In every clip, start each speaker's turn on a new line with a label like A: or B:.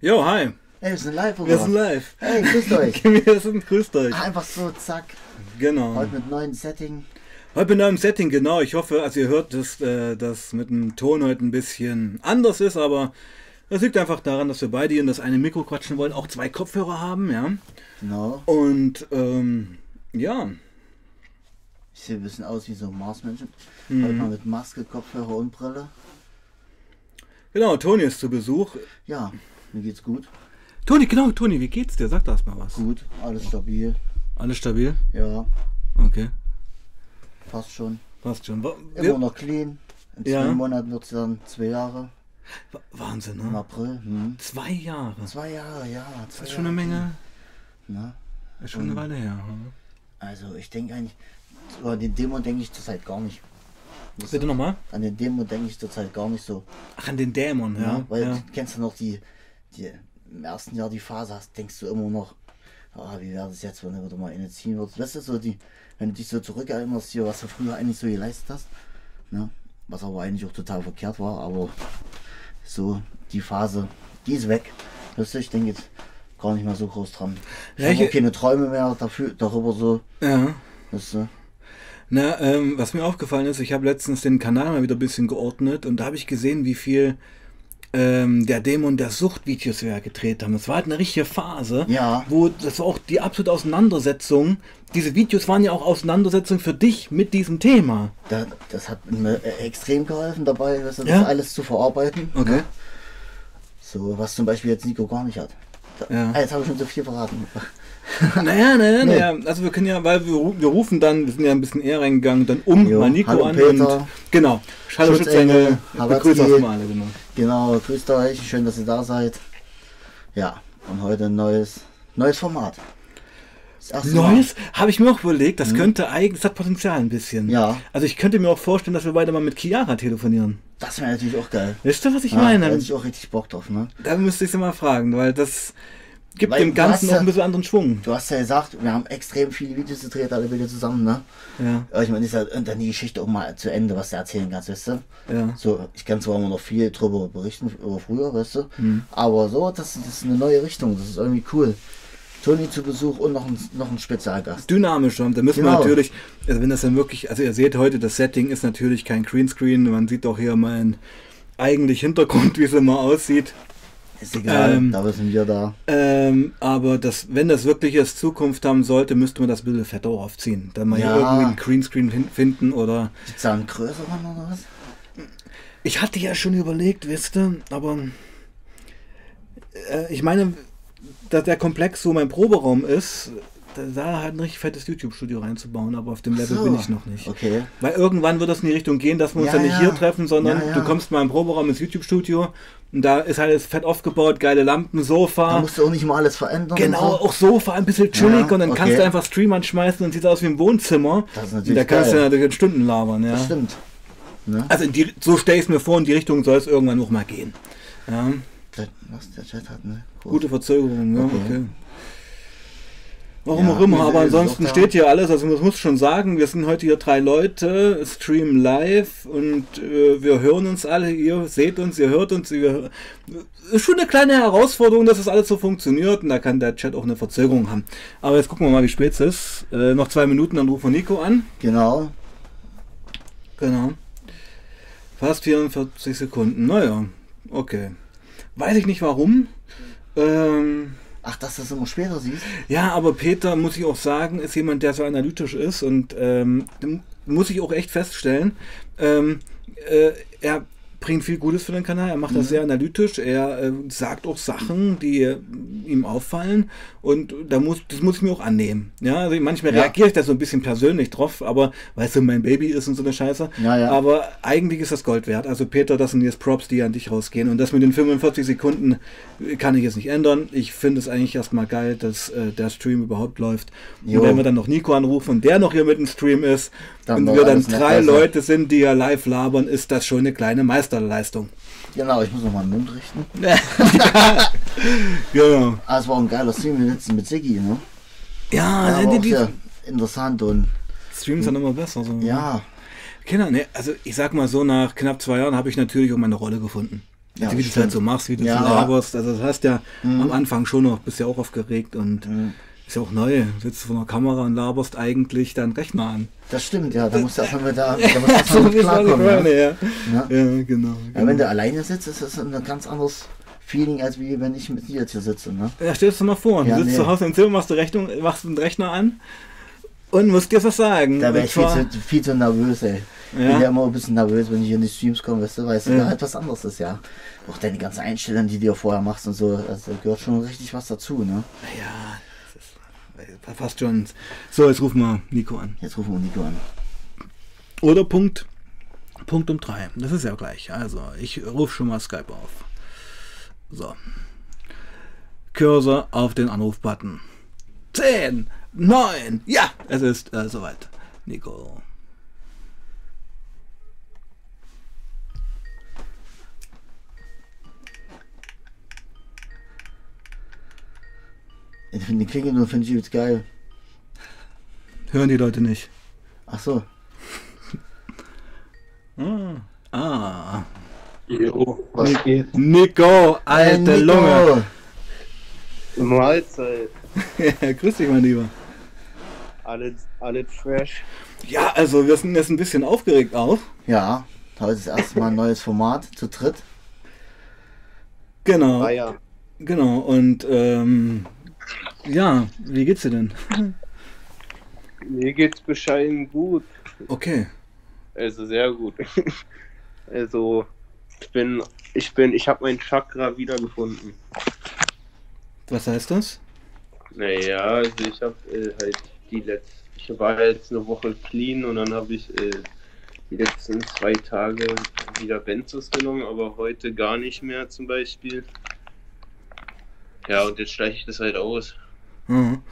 A: Jo, hi.
B: Ey, wir sind live oder
A: Wir sind live.
B: Hey, grüßt euch.
A: Wir sind grüßt euch.
B: Einfach so, zack.
A: Genau.
B: Heute mit neuen Setting.
A: Heute mit neuem Setting, genau. Ich hoffe, also ihr hört, dass äh, das mit dem Ton heute ein bisschen anders ist, aber das liegt einfach daran, dass wir beide in das eine Mikro quatschen wollen, auch zwei Kopfhörer haben, ja.
B: Genau.
A: Und ähm, ja,
B: Ich sehe ein bisschen aus wie so ein Marsmenschen.
A: Mhm.
B: Heute mal mit Maske, Kopfhörer und Brille.
A: genau, Toni ist zu Besuch.
B: Ja, mir geht's gut.
A: Toni, genau, Toni, wie geht's dir? Sag da erst mal was.
B: Gut, alles stabil.
A: Alles stabil?
B: Ja,
A: Okay,
B: passt schon.
A: passt schon. Wa-
B: Immer
A: wir-
B: noch clean. In zwei
A: Ja.
B: Monaten wird es dann zwei Jahre.
A: Wa- Wahnsinn,
B: Im
A: ne?
B: April. Hm.
A: Zwei Jahre.
B: Zwei Jahre, ja. Zwei
A: Das ist schon eine
B: Jahre.
A: Menge,
B: Na,
A: ist schon eine Weile her. hm?
B: also ich denke eigentlich, über den Demo denke ich zurzeit gar nicht. Das-
A: Bitte nochmal?
B: An den Demo denke ich zurzeit gar nicht so.
A: Ach, an den Dämon, ja.
B: Ja, weil
A: ja.
B: du kennst du noch die, die im ersten Jahr die Phase hast, denkst du immer noch, ah, wie wäre das jetzt, wenn du wieder mal eine ziehen würdest. Weißt du, so die, wenn du dich so zurückerinnerst, hier, was du früher eigentlich so geleistet hast, ne? was aber eigentlich auch total verkehrt war, aber so die Phase, die ist weg. Weißt du, ich denke jetzt gar nicht mehr so groß dran. Ich habe
A: Welche-
B: auch keine Träume mehr dafür, darüber so,
A: ja.
B: weißt du.
A: Na, ähm, was mir aufgefallen ist, ich habe letztens den Kanal mal wieder ein bisschen geordnet und da habe ich gesehen, wie viel ähm, der Dämon der Suchtvideos wir gedreht haben. Das war halt eine richtige Phase,
B: Ja.
A: wo das war auch die absolute Auseinandersetzung. Diese Videos waren ja auch Auseinandersetzungen für dich mit diesem Thema.
B: Da, das hat mir extrem geholfen dabei, das
A: Ja?
B: alles zu verarbeiten.
A: Okay.
B: So, was zum Beispiel jetzt Nico gar nicht hat. Da,
A: Ja.
B: ah, jetzt habe ich schon so viel verraten.
A: Naja, naja,
B: Nee.
A: naja. Also wir können ja, weil wir, wir rufen dann, wir sind ja ein bisschen eher reingegangen, dann um
B: Jo,
A: mal Nico
B: hallo
A: an
B: Peter.
A: und genau. Hallo
B: Schutzengel,
A: begrüße mal alle, genau.
B: Genau, grüßt euch, schön, dass ihr da seid. Ja, und heute ein neues, neues Format.
A: Neues habe ich mir auch überlegt, das könnte eigentlich, das hat Potenzial ein bisschen.
B: Mhm. Ja.
A: Also ich könnte mir auch vorstellen, dass wir beide mal mit Chiara telefonieren.
B: Das wäre natürlich auch geil.
A: Weißt du, was ich
B: Ja, Da
A: meine?
B: hätte ich auch richtig Bock drauf, ne?
A: Da müsste ich sie mal fragen, weil das gibt
B: Weil
A: dem Ganzen noch
B: ja-
A: ein bisschen anderen Schwung.
B: Du hast ja gesagt, wir haben extrem viele Videos gedreht, alle wieder zusammen, ne?
A: Ja,
B: ich meine, ist ja und dann die Geschichte auch mal zu Ende, was du erzählen kannst, weißt du?
A: ja.
B: So, ich kann zwar immer noch viel drüber berichten, über früher, weißt du?
A: Mhm.
B: Aber so, das, das ist eine neue Richtung, das ist irgendwie cool. Toni zu Besuch und noch ein, noch ein Spezialgast.
A: Dynamischer. Da müssen wir
B: Genau.
A: natürlich, also wenn das dann wirklich, also ihr seht heute, das Setting ist natürlich kein Greenscreen. Man sieht auch hier meinen eigentlich Hintergrund, wie es immer aussieht.
B: Ist egal,
A: Ähm,
B: da sind wir da.
A: Ähm, aber das, wenn das wirklich jetzt Zukunft haben sollte, müsste man das Bild fetter aufziehen. Dann mal
B: Ja.
A: hier irgendwie einen Greenscreen finden oder.
B: Gibt's da einen größeren oder was?
A: Ich hatte ja schon überlegt, wisst ihr, aber äh, ich meine, dass der Komplex, wo mein Proberaum ist, da, halt ein richtig fettes YouTube-Studio reinzubauen, aber auf dem Level
B: so.
A: bin ich noch nicht.
B: Okay.
A: Weil irgendwann wird das in die Richtung gehen, dass wir uns
B: Ja,
A: dann nicht
B: ja.
A: hier treffen, sondern
B: ja.
A: du kommst mal im Proberaum ins YouTube-Studio und da ist halt fett aufgebaut, geile Lampen, Sofa.
B: Da musst du auch nicht mal alles verändern.
A: Genau,
B: und so.
A: auch Sofa, ein bisschen chillig
B: Ja,
A: und dann kannst
B: okay.
A: du einfach Stream anschmeißen und sieht aus wie ein Wohnzimmer.
B: Das ist
A: und
B: natürlich
A: da kannst du
B: geil.
A: natürlich in Stunden labern, ja.
B: Das stimmt. Ne?
A: Also die, so stelle ich es mir vor, in die Richtung soll es irgendwann noch mal gehen. Ja,
B: was der Chat hat, ne? Gut.
A: gute Verzögerung, ja, okay.
B: Okay.
A: Warum
B: Ja,
A: auch immer, aber ansonsten steht hier alles, also man muss schon sagen, wir sind heute hier drei Leute, streamen live und äh, wir hören uns alle, ihr seht uns, ihr hört uns, ihr, ist schon eine kleine Herausforderung, dass das alles so funktioniert und da kann der Chat auch eine Verzögerung haben. Aber jetzt gucken wir mal, wie spät es ist. Äh, noch zwei Minuten, dann rufen Nico an.
B: Genau.
A: Genau. Fast 44 Sekunden. Naja, okay. Weiß ich nicht warum. Ähm,
B: Ach, dass das immer später siehst?
A: ja, aber Peter, muss ich auch sagen, ist jemand, der so analytisch ist und ähm, muss ich auch echt feststellen, ähm, äh, er bringt viel Gutes für den Kanal, er macht das sehr analytisch, er äh, sagt auch Sachen, die äh, ihm auffallen und da muss, das muss ich mir auch annehmen. Ja, also manchmal
B: Ja.
A: reagiere ich da so ein bisschen persönlich drauf, aber weil es so mein Baby ist und so eine Scheiße.
B: Ja, ja.
A: Aber eigentlich ist das Gold wert. Also Peter, das sind jetzt Props, die an dich rausgehen. Und das mit den 45 Sekunden kann ich jetzt nicht ändern. Ich finde es eigentlich erstmal geil, dass äh, der Stream überhaupt läuft.
B: Jo.
A: Und wenn wir dann noch Nico anrufen und der noch hier mit dem Stream ist
B: War
A: wir dann drei. Leute sind, die ja live labern, ist das schon eine kleine Meisterleistung.
B: Genau, ich muss noch mal den Mund richten.
A: Genau.
B: Ah, es war ein geiler Stream wir letzten mit Siggi, ne?
A: Ja,
B: Ja,
A: die, die,
B: sehr interessant und
A: Streams sind immer besser. So.
B: ja,
A: Kinder, ne, also ich sag mal so, nach knapp zwei Jahren habe ich natürlich auch meine Rolle gefunden.
B: Ja,
A: also wie du es halt so machst, wie du
B: Ja,
A: so
B: ja.
A: laberst. Also das hast ja
B: Mhm.
A: am Anfang schon noch, bist ja auch aufgeregt und ist ja auch neu. Sitzt vor einer Kamera und laberst eigentlich deinen Rechner an.
B: Das stimmt, ja. Da musst du erstmal mit da, da musst du erst
A: So
B: mal mit klarkommen. Ja.
A: ja.
B: Ja.
A: Ja, genau.
B: Ja,
A: genau.
B: wenn du alleine sitzt, ist das ein ganz anderes Feeling, als wie wenn ich mit dir jetzt hier sitze. Ne?
A: Ja, stell dir das mal vor,
B: Ja,
A: du sitzt
B: nee.
A: zu Hause im Zimmer, machst, du Rechnung, machst den Rechner an und musst dir was sagen.
B: Da wäre ich viel zu, viel zu nervös, ey. Ich bin
A: Ja.
B: ja immer ein bisschen nervös, wenn ich in die Streams komme, weißt du, weil es
A: Ja.
B: ja. halt was anderes ist, ja. Auch deine ganzen Einstellungen, die du vorher machst und so, also da gehört schon richtig was dazu, ne?
A: Ja, da passt schon. So, jetzt rufen wir Nico an.
B: Jetzt rufen wir Nico an.
A: Oder Punkt, Punkt um drei. Das ist ja gleich. Also, ich rufe schon mal Skype auf. So. Cursor auf den Anrufbutton. 10, 9, ja, es ist äh, soweit. Nico.
B: Ich finde die Klinge nur, finde ich übelst geil.
A: Hören die Leute nicht.
B: Ach so.
A: Ah.
C: Jo, was geht?
A: Nico, alte
B: Hey, Nico.
A: Lunge.
C: Mahlzeit.
A: Ja, grüß dich, mein Lieber.
C: Alle, alle Trash.
A: Ja, also wir sind jetzt ein bisschen aufgeregt auch.
B: Ja, heute ist erstmal ein neues Format zu dritt.
A: Genau,
C: Ah ja.
A: genau. Und ähm, ja, wie geht's dir denn?
C: Mir geht's bescheiden gut.
A: Okay.
C: Also sehr gut. also ich bin, ich bin, ich habe mein Chakra wiedergefunden.
A: Was heißt das?
C: Naja, also ich habe äh, halt die letzte, ich war jetzt eine Woche clean und dann habe ich äh, die letzten zwei Tage wieder Benzos genommen, aber heute gar nicht mehr zum Beispiel. Ja, und jetzt schleiche ich das halt aus.
A: Mhm.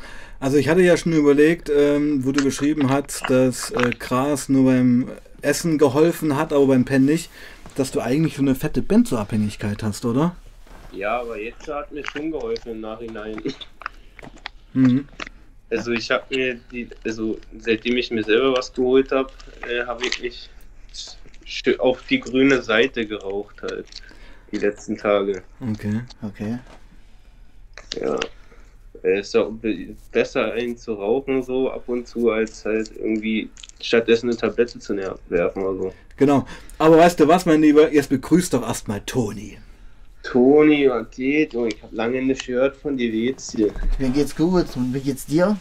A: Also ich hatte ja schon überlegt, ähm, wo du geschrieben hast, dass äh, Gras nur beim Essen geholfen hat, aber beim Pennen nicht, dass du eigentlich so eine fette Benzoabhängigkeit hast, oder?
C: Ja, aber jetzt hat mir schon geholfen im Nachhinein.
A: Mhm.
C: Also ich habe mir die, also seitdem ich mir selber was geholt habe, äh, habe ich mich auf die grüne Seite geraucht halt. Die letzten Tage.
A: Okay.
B: Okay.
C: Ja. Es ist auch be- besser einen zu rauchen so ab und zu, als halt irgendwie stattdessen eine Tablette zu werfen oder so.
A: Genau. Aber weißt du was, mein Lieber? Jetzt begrüßt doch erstmal Toni.
C: Toni, was geht? Oh, ich habe lange nicht gehört von dir, wie geht's dir?
B: Mir geht's gut und wie geht's dir?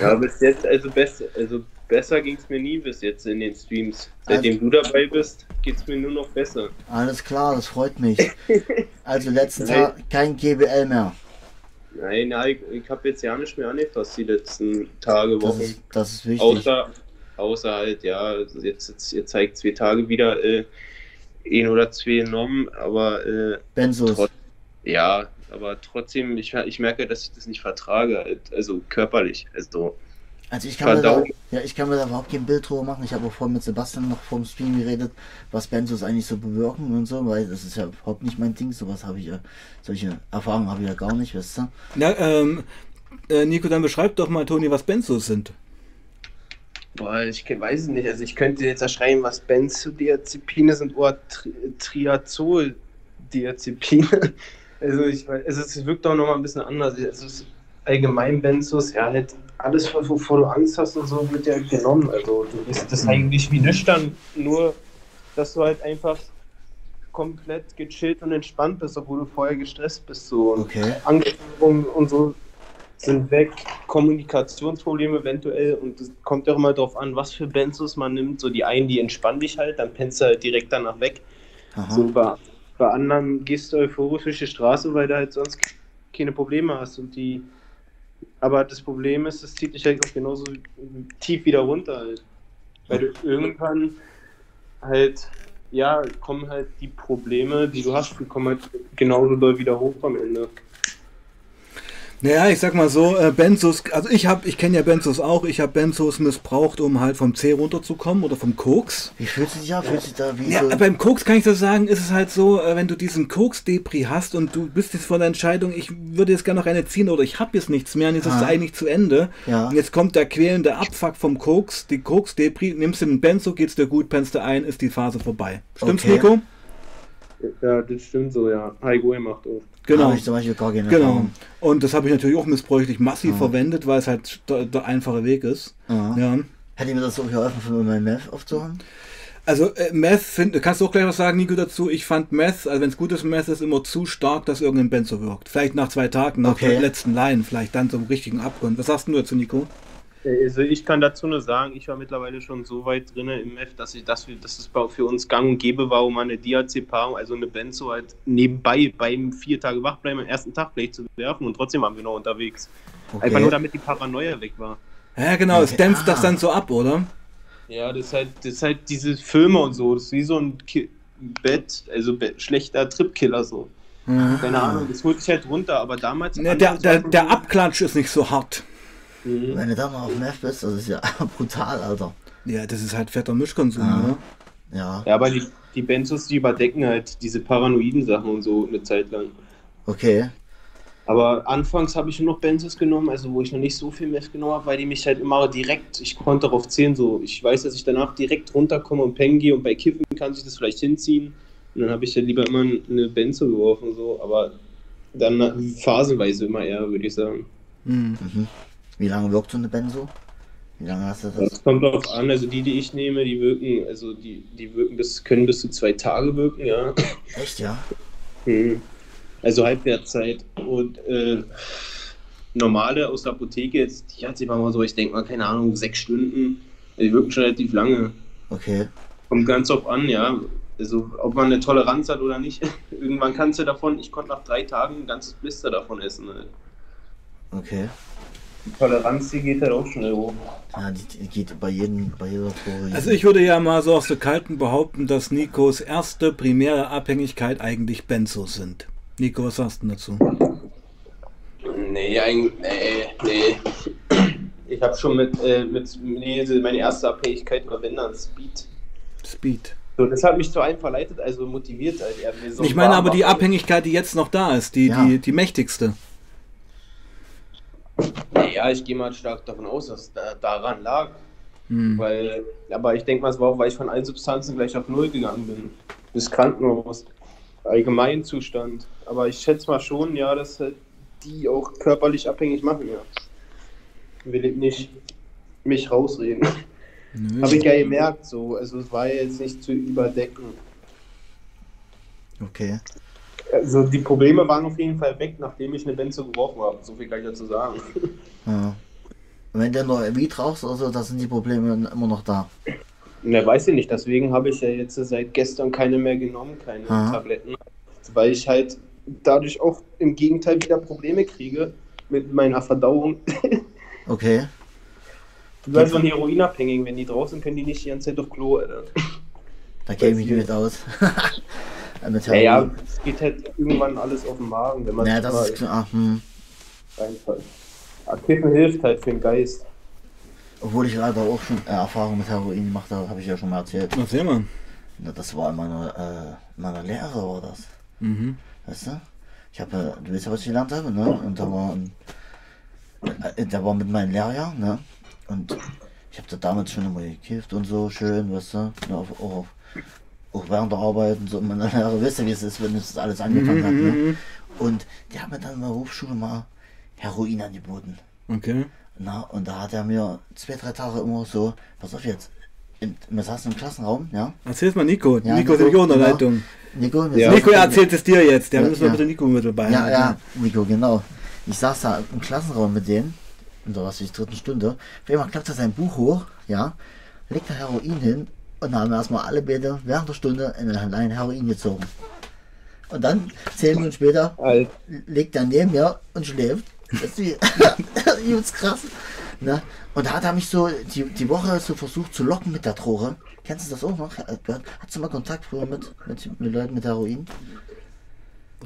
C: Ja, bis jetzt, also, besser, also besser ging es mir nie bis jetzt in den Streams. Seitdem du dabei bist, geht es mir nur noch besser.
B: Alles klar, das freut mich. Also letzten. Tag kein GBL mehr.
C: Nein, nein, ich, ich habe jetzt ja nicht mehr angefasst die letzten Tage,
B: Das
C: Wochen.
B: ist, das ist wichtig.
C: Außer, außer halt, ja, also jetzt, jetzt, jetzt zeigt zwei Tage wieder äh, ein oder zwei genommen, aber äh,
B: Benzos.
C: trotz- ja, aber trotzdem, ich, ich merke, dass ich das nicht vertrage, halt, also körperlich. Also,
B: Also ich kann, mir da, ja, ich kann mir da überhaupt kein Bild drüber machen. Ich habe auch vorhin mit Sebastian noch vorm Stream geredet, was Benzos eigentlich so bewirken und so, weil das ist ja überhaupt nicht mein Ding. Sowas habe ich ja, solche Erfahrungen habe ich ja gar nicht, weißt du?
A: Ja, ähm, äh, Nico, dann beschreib doch mal, Toni, was Benzos sind.
C: boah, ich weiß es nicht, also ich könnte jetzt erschreiben, was Benzodiazepine sind oder Tri Triazoldiazepine. Also ich weiß, also es wirkt auch nochmal ein bisschen anders. Es ist allgemein Benzos, ja, halt alles, wovor du Angst hast und so, wird ja genommen. Also du bist das eigentlich wie nüchtern, nur dass du halt einfach komplett gechillt und entspannt bist, obwohl du vorher gestresst bist. So. Und
B: Okay.
C: Angststörungen und so sind weg, Kommunikationsprobleme eventuell und es kommt auch immer darauf an, was für Benzos man nimmt. So die einen, die entspannen dich halt, dann pennst du halt direkt danach weg.
B: Aha.
C: So bei, bei anderen gehst du euphorisch durch die Straße, weil du halt sonst keine Probleme hast und die. Aber das Problem ist, es zieht dich halt auch genauso tief wieder runter halt. Weil du irgendwann halt, ja, kommen halt die Probleme, die du hast, die kommen halt genauso doll wieder hoch am Ende.
A: Naja, ich sag mal so, äh, Benzos, also ich habe, ich kenne ja Benzos auch, ich habe Benzos missbraucht, um halt vom C runterzukommen oder vom Koks.
B: Wie fühlst du dich da? Fühlst du da wie
A: Ja,
B: so?
A: beim Koks kann ich das sagen, ist es halt so, äh, wenn du diesen Koks-Depri hast und du bist jetzt vor der Entscheidung, ich würde jetzt gerne noch eine ziehen oder ich habe jetzt nichts mehr und jetzt ist es
B: Ah.
A: eigentlich zu Ende.
B: Ja.
A: Und jetzt kommt der quälende Abfuck vom Koks, die Koks-Depri, nimmst du den Benzo, geht's dir gut, pennst du ein, ist die Phase vorbei. Stimmt's,
B: Okay.
A: Nico?
C: Ja, das stimmt so, ja. Heiko macht auch.
A: Genau.
B: Habe ich zum Beispiel gar keine
A: Genau.
B: Erfahrung.
A: Und das habe ich natürlich auch missbräuchlich massiv
B: Ja.
A: verwendet, weil es halt der, der einfache Weg ist.
B: Ja.
A: Ja.
B: Hätte mir das so geholfen, von meinem Meth aufzuhören?
A: Also äh, Meth, find, kannst du auch gleich was sagen, Nico, dazu? Ich fand Meth, also wenn es gutes Meth ist, immer zu stark, dass irgendein Benzo wirkt. Vielleicht nach zwei Tagen, nach
B: Okay.
A: der letzten Line, vielleicht dann zum richtigen Abgrund. Was sagst du dazu, Nico?
C: Also ich kann dazu nur sagen, ich war mittlerweile schon so weit drin im F, dass, ich, dass, wir, dass es für uns gang und gäbe war, um eine Diazepam, also eine Benzo halt nebenbei beim vier Tage wachbleiben am ersten Tag gleich zu werfen und trotzdem waren wir noch unterwegs.
B: Okay.
C: Einfach nur damit die Paranoia weg war.
A: Ja, genau, es dämpft das
B: Ah.
A: dann so ab, oder?
C: Ja, das ist halt, das ist halt diese Filme und so, das ist wie so ein Ki Bett, also Bett, schlechter Tripkiller so.
A: Mhm.
C: Keine Ahnung, das holt sich halt runter, aber damals.
A: Ne, der, der, der Abklatsch ist nicht so hart.
C: Mhm.
B: Wenn du da mal auf Meth bist, das ist ja brutal, Alter.
A: Ja, das ist halt fetter Mischkonsum,
B: Ah.
A: oder?
B: Ja,
C: Ja, aber die, die Benzos, die überdecken halt diese paranoiden Sachen und so eine Zeit lang.
B: okay.
C: Aber anfangs habe ich nur noch Benzos genommen, also wo ich noch nicht so viel Meth genommen habe, weil die mich halt immer direkt, ich konnte darauf zählen, so ich weiß, dass ich danach direkt runterkomme und pennen gehe und bei Kiffen kann sich das vielleicht hinziehen. Und dann habe ich halt lieber immer eine Benzo geworfen, so, aber dann phasenweise immer eher, würde ich sagen.
A: Mhm.
B: Wie lange wirkt so eine Benzo? Wie lange hast du das?
C: Das kommt drauf an, also die, die ich nehme, die wirken, also die, die wirken bis, können bis zu zwei Tage wirken, ja.
B: Echt, ja?
C: Mhm. Also Halbwertszeit und äh, normale aus der Apotheke, jetzt, die hat sich mal so, ich denke mal, keine Ahnung, sechs Stunden, die wirken schon relativ lange.
B: Okay.
C: Kommt ganz drauf an, ja. Also ob man eine Toleranz hat oder nicht. Irgendwann kannst du davon, ich konnte nach drei Tagen ein ganzes Blister davon essen. Halt.
B: Okay.
C: Die Toleranz, die geht halt auch schnell hoch.
B: Ja, die, geht bei jedem, bei jeder Droge.
A: Also ich würde ja mal so aus der Kalten behaupten, dass Nikos erste primäre Abhängigkeit eigentlich Benzos sind. Nico, was sagst du dazu?
C: Nee, eigentlich, nee, nee. Ich habe schon mit, äh, mit, nee, meine erste Abhängigkeit war wenn dann Speed.
A: Speed.
C: So, das hat mich zu einem verleitet, also motiviert. Halt, er mir so
A: Ich meine aber die. Abhängigkeit, die jetzt noch da ist, die,
B: Ja.
A: die, die mächtigste.
C: Ja, ich gehe mal stark davon aus, dass da, daran lag.
A: Hm.
C: Weil, aber ich denke mal, es war auch, weil ich von allen Substanzen gleich auf Null gegangen bin. Bis Krankenhaus. Allgemeinzustand. Aber ich schätze mal schon, ja, dass halt die auch körperlich abhängig machen, ja. Will ich nicht mich rausreden. Habe ich ja gemerkt, so. Also es war jetzt nicht zu überdecken.
B: Okay.
C: Also die Probleme waren auf jeden Fall weg, nachdem ich eine Benzo geworfen habe. So viel kann ich dazu sagen.
B: Ja. Wenn du nur Weed rauchst oder so, da sind die Probleme immer noch da.
C: Ne, weiß ich nicht. Deswegen habe ich ja jetzt seit gestern keine mehr genommen, keine
B: Aha.
C: Tabletten. Weil ich halt dadurch auch im Gegenteil wieder Probleme kriege mit meiner Verdauung.
B: Okay.
C: Du weißt von Heroinabhängigen, wenn die draußen können die nicht die ganze Zeit auf Klo, Alter.
B: Da käme ich mit aus.
C: Ja, ja, es geht halt irgendwann alles auf den Magen, wenn man
B: Ja, das ist klar. Hm.
C: reinfällt. Ja, Kiffen hilft halt für den Geist.
B: Obwohl ich leider auch schon äh, Erfahrung mit Heroin gemacht habe, habe ich ja schon mal erzählt.
A: Erzähl mal.
B: Ja, Das war in meiner, äh, in meiner Lehre war das.
A: Mhm.
B: Weißt du? Ich habe, du weißt ja, was ich gelernt habe, ne? Und da war ein, äh, der war mit meinem Lehrjahr, ne? Und ich habe da damals schon immer gekifft und so schön, weißt du? Ne? Auf, auf, auch während der Arbeit und so. Und meine Lehrer wisst ja, wie es ist, wenn das alles angefangen hat, ne?
A: Mhm.
B: Und die haben mir dann in der Hochschule mal Heroin angeboten.
A: Okay.
B: Na, und da hat er mir zwei, drei Tage immer so, pass auf jetzt, in, wir saßen im Klassenraum, ja?
A: Erzähl's mal Nico.
B: Ja,
A: Nico ist
B: Nico,
A: in der
B: genau.
A: Leitung.
B: Nico,
C: Ja.
A: Nico erzählt es dir jetzt. Der
B: Ja,
A: müssen wir
B: ja.
A: bitte Nico mit dabei
B: Ja,
A: haben.
B: ja, Nico, genau. Ich saß da im Klassenraum mit denen, in der was ich, dritten Stunde. Auf einmal klappt er sein Buch hoch, ja, legt da Heroin hin und haben erstmal alle beide während der Stunde in eine Line Heroin gezogen. Und dann, zehn Minuten später,
C: Alt.
B: liegt er neben mir und schläft. Das ist wie, ja, übelst krass. Ne? Und da hat er mich so die, die Woche so versucht zu locken mit der Droge. Kennst du das auch noch? Hast du mal Kontakt früher mit, mit, mit Leuten mit Heroin?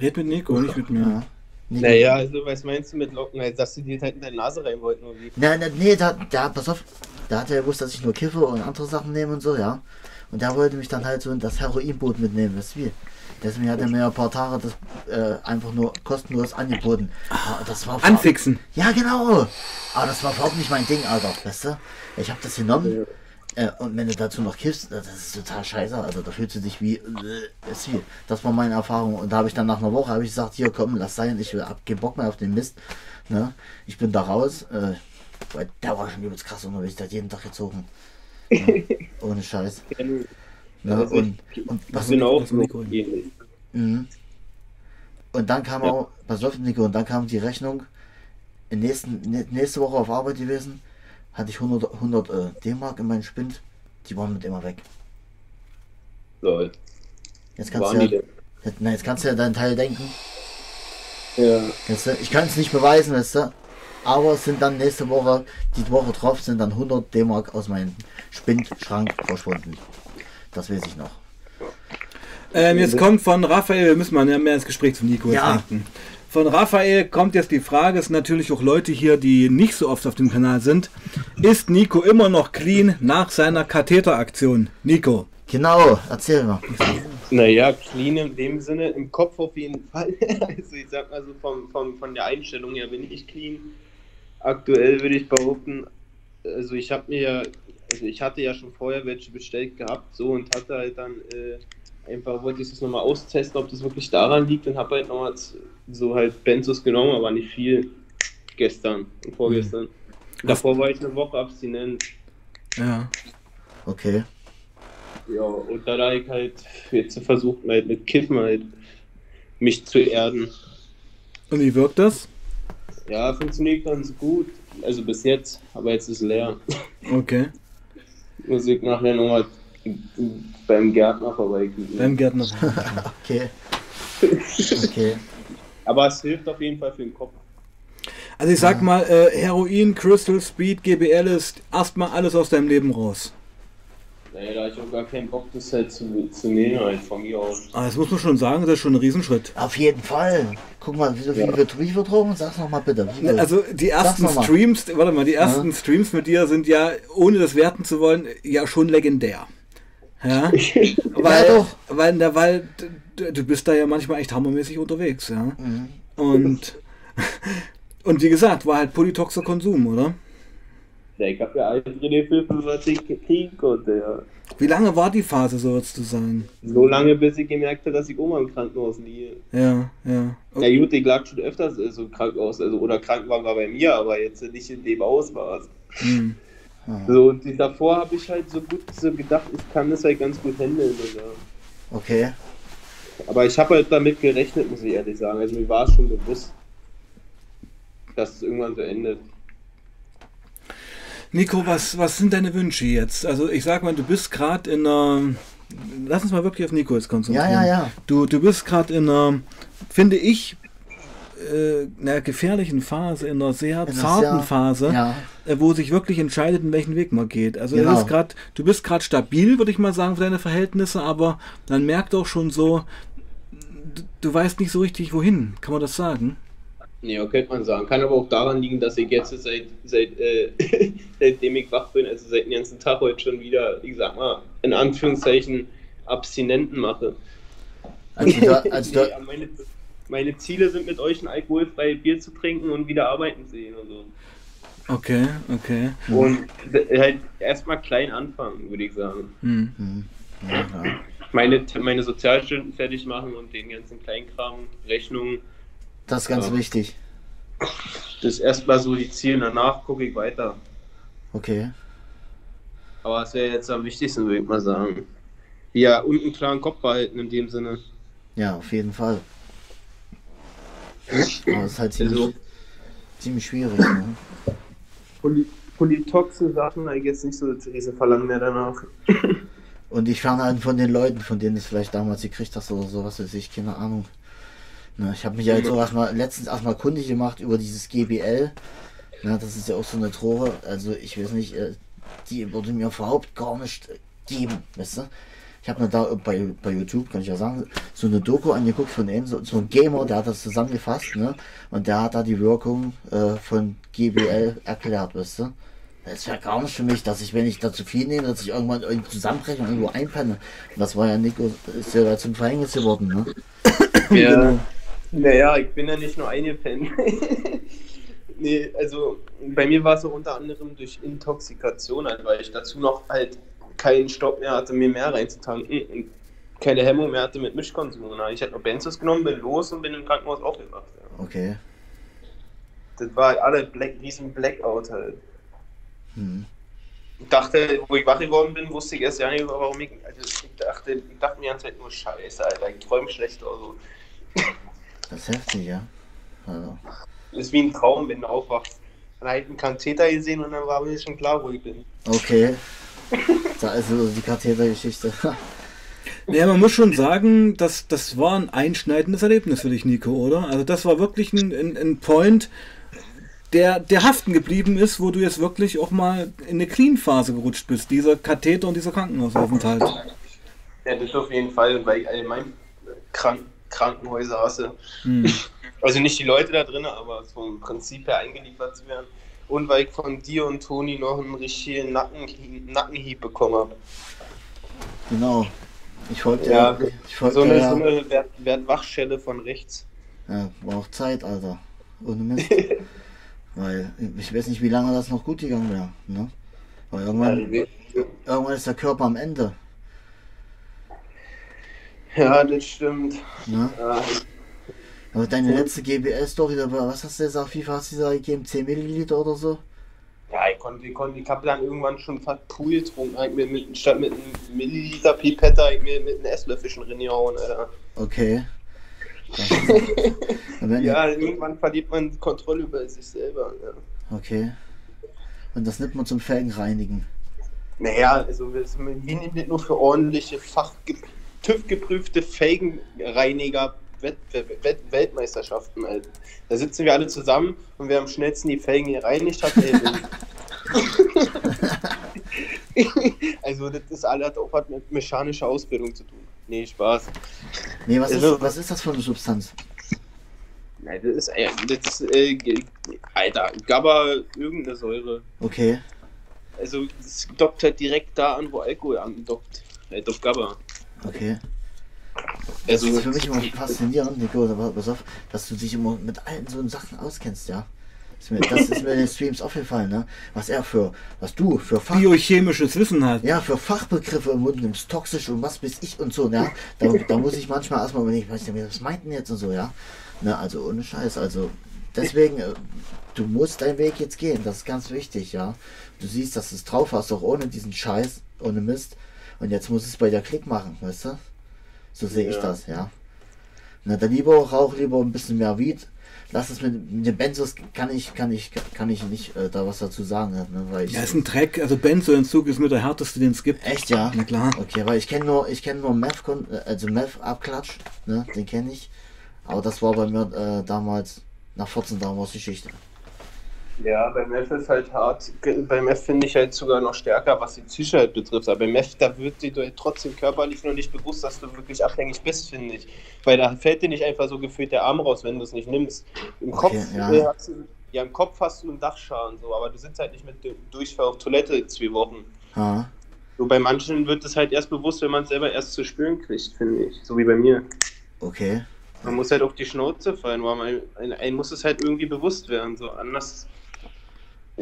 A: Red mit Nico, nicht mit mir.
B: Ja.
C: Naja, also was meinst du mit Locken? Also, dass sie dir halt in deine Nase rein wollten oder wie?
B: Nein, nein, nee, da, da, pass auf, da hat er gewusst, dass ich nur kiffe und andere Sachen nehme und so, ja. Und der wollte mich dann halt so in das Heroinboot mitnehmen, weißt du wie? Deswegen hat er mir ein paar Tage das äh, einfach nur kostenlos angeboten. Aber das war
A: Anfixen.
B: Ja, genau. Aber das war überhaupt nicht mein Ding, Alter, weißt du? Ich habe das genommen. Äh, und wenn du dazu noch kiffst, das ist total scheiße. Also da fühlst du dich wie, äh, ist. Das war meine Erfahrung. Und da habe ich dann nach einer Woche habe ich gesagt, hier komm, lass sein, ich hab keinen Bock mehr auf den Mist. Ne? Ich bin da raus. Äh, weil der war schon übelst krass unterwegs, der hat jeden Tag gezogen. Ne? Ohne Scheiß. Ne?
C: Also
B: Und,
C: ich,
B: und
C: ich
B: was
A: das
C: so.
B: Mhm. Und dann kam
C: Ja.
B: auch, pass auf, Nico, und dann kam die Rechnung, nächsten, nä- nächste Woche auf Arbeit gewesen, hatte ich 100, 100 äh, D-Mark in meinen Spind, die waren mit immer weg.
C: Lol.
B: Jetzt kannst,
C: Waren
B: du
C: die
B: ja,
C: denn?
B: jetzt, na, jetzt kannst du ja deinen Teil denken.
C: Ja.
B: Jetzt, äh, ich kann es nicht beweisen, weißt du, aber es sind dann nächste Woche, die Woche drauf, sind dann 100 D-Mark aus meinem Spindschrank verschwunden. Das weiß ich noch.
A: Ähm, jetzt kommt von Raphael, wir müssen mal mehr ins Gespräch zu Nico
B: Ja.
A: lenken. Von Raphael kommt jetzt die Frage, es sind natürlich auch Leute hier, die nicht so oft auf dem Kanal sind. Ist Nico immer noch clean nach seiner Katheteraktion? Nico.
B: Genau, erzähl mal.
C: Naja, clean in dem Sinne, im Kopf auf jeden Fall. Also ich sag mal so vom, vom, von der Einstellung her bin ich clean. Aktuell würde ich behaupten, also ich habe mir ja, also ich hatte ja schon vorher welche bestellt gehabt, so und hatte halt dann äh, einfach, wollte ich das nochmal austesten, ob das wirklich daran liegt und habe halt nochmal so halt Benzos genommen, aber nicht viel gestern und vorgestern. Davor war ich eine Woche abstinent.
A: Ja.
B: Okay.
C: Ja, und dann habe ich halt jetzt versucht, halt mit Kiffen halt mich zu erden.
A: Und wie wirkt das?
C: Ja, funktioniert ganz gut. Also bis jetzt, aber jetzt ist leer.
A: Okay.
C: Muss ich nachher nochmal beim Gärtner vorbeikriegen.
A: Beim Gärtner.
B: Okay. Okay.
C: Aber es hilft auf jeden Fall für den Kopf.
A: Also ich sag mal, äh, Heroin, Crystal, Speed, GBL ist erstmal alles aus deinem Leben raus.
C: Naja, da ich auch gar keinen Bock, das halt zu, zu nehmen, halt von mir aus.
A: Aber das muss man schon sagen, das ist schon ein Riesenschritt.
B: Auf jeden Fall. Guck mal, wie, wie,
C: Ja.
B: wird, wie viel Drogen? Sag's nochmal bitte. Viel?
A: Also die ersten. Streams, warte mal, die ersten Streams mit dir sind ja, ohne das werten zu wollen, ja schon legendär. Ja, weil,
B: doch.
A: weil, weil du bist da ja manchmal echt hammermäßig unterwegs, ja.
B: Mhm.
A: Und, und wie gesagt, war halt polytoxer Konsum, oder?
C: Ja, ich hab ja alles drin für was ich kriegen konnte, ja.
A: Wie lange war die Phase, so würdest du sagen?
C: So lange, bis ich gemerkt habe, dass ich Oma im Krankenhaus liege.
A: Ja, ja.
C: Ja gut, ich lag schon öfters so im Krankenhaus, also oder Krankenwagen war bei mir, aber jetzt nicht in dem Ausmaß.
A: Hm.
C: So, und davor habe ich halt so gut so gedacht, ich kann das halt ganz gut handeln. Oder?
B: Okay.
C: Aber ich habe halt damit gerechnet, muss ich ehrlich sagen. Also mir war es schon bewusst, dass es irgendwann so endet.
A: Nico, was, was sind deine Wünsche jetzt? Also ich sag mal, du bist gerade in einer... Lass uns mal wirklich auf Nico jetzt konzentrieren.
B: Ja, ja, ja.
A: Du, du bist gerade in einer, finde ich, äh, einer gefährlichen Phase, in einer sehr
B: In
A: zarten
B: sehr-
A: Phase,
B: Ja.
A: äh, wo sich wirklich entscheidet, in welchen Weg man geht. Also
B: Genau.
A: du bist grad, du bist gerade stabil, würde ich mal sagen, für deine Verhältnisse, aber man merkt auch schon so, du, weißt nicht so richtig, wohin. Kann man das sagen?
C: Ja, könnte man sagen. Kann aber auch daran liegen, dass ich jetzt seit, seit äh, seitdem ich wach bin, also seit dem ganzen Tag heute schon wieder, ich sag mal, in Anführungszeichen Abstinenten mache.
B: Also da, also
C: Nee,
B: da,
C: meine, meine Ziele sind mit euch ein alkoholfreies Bier zu trinken und wieder arbeiten zu gehen und so.
A: Okay, okay.
C: Und d- halt erstmal klein anfangen, würde ich sagen.
A: Hm.
B: Hm. Ja, ja.
C: Meine, meine Sozialstunden fertig machen und den ganzen Kleinkram, Rechnungen.
B: Das ist ganz
C: Ja.
B: wichtig.
C: Das ist erstmal so die Ziele, danach gucke ich weiter.
B: Okay.
C: Aber es wäre jetzt am wichtigsten, würde ich mal sagen. Ja, und einen klaren Kopf behalten in dem Sinne.
B: Ja, auf jeden Fall. Aber es ist halt ziemlich,
C: Also,
B: ziemlich schwierig. Ne?
C: Poly Polytoxe Sachen, da jetzt nicht so das riesen Verlangen mehr danach.
B: Und ich ferne halt von den Leuten, von denen du es vielleicht damals gekriegt hast oder sowas, weiß ich, keine Ahnung. Ne, ich habe mich ja jetzt auch erstmal letztens erstmal kundig gemacht über dieses GBL. Ne, das ist ja auch so eine Droge. Also ich weiß nicht, äh, die würde mir überhaupt gar nicht geben, weißt du? Ich habe mir da bei, bei YouTube, kann ich ja sagen, so eine Doku angeguckt von einem, so, so ein Gamer, der hat das zusammengefasst, ne? Und der hat da die Wirkung äh, von GBL erklärt, weißt du? Das wäre gar nicht für mich, dass ich, wenn ich da zu viel nehme, dass ich irgendwann irgendwie zusammenbreche und irgendwo einpenne. Das war ja Nico, ist ja da zum Verhängnis geworden, ne?
C: Ja. Naja, ich bin ja nicht nur eingepennt. nee, also bei mir war es so unter anderem durch Intoxikation, halt, weil ich dazu noch halt keinen Stopp mehr hatte, mir mehr reinzutanken und keine Hemmung mehr hatte mit Mischkonsum. Ich halt noch Benzos genommen, bin los und bin im Krankenhaus aufgewacht. Ja.
B: Okay.
C: Das war alle Black, riesen Blackout halt.
B: Hm.
C: Ich dachte, wo ich wach geworden bin, wusste ich erst ja nicht, warum ich. Also ich dachte, ich dachte mir die ganze Zeit nur Scheiße, Alter, ich träume schlecht oder so.
B: Das ist heftig, ja. Also,
C: Das ist wie ein Traum, wenn du aufwachst. Dann habe ich einen Katheter gesehen und dann war mir schon klar, wo ich bin.
B: okay. Da ist so die Kathetergeschichte.
A: Naja, man muss schon sagen, dass das war ein einschneidendes Erlebnis für dich, Nico, oder? Also das war wirklich ein, ein, ein Point, der, der haften geblieben ist, wo du jetzt wirklich auch mal in eine Clean-Phase gerutscht bist. Dieser Katheter und dieser Krankenhausaufenthalt.
C: Ja, das auf jeden Fall, weil ich allgemein Krank Krankenhäuser hasse.
A: Hm.
C: Also nicht die Leute da drin, aber vom Prinzip her eingeliefert zu werden. Und weil ich von dir und Toni noch einen richtigen Nacken, Nackenhieb bekommen habe.
B: genau. Ich folgte
C: Ja,
B: ja, ich folgte
C: So eine,
B: ja,
C: so eine Wert, Wertwachschelle von rechts.
B: ja, war auch Zeit, Alter. Ohne Mist. Weil ich weiß nicht, wie lange das noch gut gegangen wäre. Ne? Weil irgendwann, irgendwann ist der Körper am Ende.
C: Ja, das stimmt.
B: Ne?
C: Ja,
B: Aber deine letzte GBS-Story, was hast du auf FIFA hast du da gegeben? 10 Milliliter oder so?
C: Ja, ich konnte, ich konnte, ich habe dann irgendwann schon fast Pool getrunken, ich mir mit, statt mit einem Milliliter Pipette, hab ich mir mit einem Esslöffelchen reingehauen, Alter.
B: Okay.
C: Ja, irgendwann verliert man die Kontrolle über sich selber. Ja.
B: Okay. Und das nimmt man zum Felgenreinigen.
C: Naja, also wir wir nehmen das nur für ordentliche, TÜV-geprüfte Felgenreiniger Welt Welt Weltmeisterschaften. Alter. Da sitzen wir alle zusammen und wer am schnellsten die Felgen gereinigt hat, ey, Also das ist alles hat auch was mit mechanischer Ausbildung zu tun. Nee, Spaß.
B: Nee, was ist,
C: Also-
B: was ist das für eine Substanz?
C: Nein, das ist, äh, das ist äh, Alter, Gabba, irgendeine Säure.
B: Okay.
C: Also es dockt halt direkt da an, wo Alkohol andockt. Halt auf Gabba.
B: Okay. Das
C: Also
B: ist für mich immer faszinierend, Nico, aber pass auf, dass du dich immer mit allen so Sachen auskennst, ja. Das ist mir, das ist mir in den Streams aufgefallen, ne? Was er für, was du für Fach,
A: Biochemisches Wissen hat.
B: ja, für Fachbegriffe im Mund nimmst, toxisch und was bis ich und so, ja. Da, da muss ich manchmal erstmal überlegen, was, was meint denn jetzt und so, ja. Ne, also ohne Scheiß, also deswegen, äh, du musst deinen Weg jetzt gehen, das ist ganz wichtig, ja. Du siehst, dass du es drauf hast, auch ohne diesen Scheiß, ohne Mist. Und jetzt muss es bei dir Klick machen, weißt du? So sehe ich
C: Ja.
B: das, ja. Na, dann lieber rauch lieber ein bisschen mehr Weed. Lass es mit, mit den Benzos kann ich, kann ich, kann ich nicht äh, da was dazu sagen, ne? Weil ich,
A: Ja, ist ein Dreck. Also Benzoentzug ist mit der härteste, den es gibt.
B: echt ja.
A: Na klar.
B: Okay, weil ich kenne nur, ich kenne nur Meth, äh, also Meth Abklatsch, ne, den kenne ich. Aber das war bei mir äh, damals nach 14 damals Geschichte.
C: Ja, beim Meth ist halt hart. Beim Meth finde ich halt sogar noch stärker, was die Psyche halt betrifft. Aber beim Meth, da wird dir doch trotzdem körperlich noch nicht bewusst, dass du wirklich abhängig bist, finde ich. Weil da fällt dir nicht einfach so gefühlt der Arm raus, wenn du es nicht nimmst. Im
B: Okay,
C: Kopf
B: ja.
C: äh, hast du, ja, im Kopf hast du einen Dachschaden, so, aber du sitzt halt nicht mit dem Durchfall auf Toilette zwei Wochen.
B: Ha,
C: So, bei manchen wird es halt erst bewusst, wenn man es selber erst zu spüren kriegt, finde ich. So wie bei mir.
B: okay.
C: Man muss halt auf die Schnauze fallen, weil man ein, ein muss es halt irgendwie bewusst werden. So anders.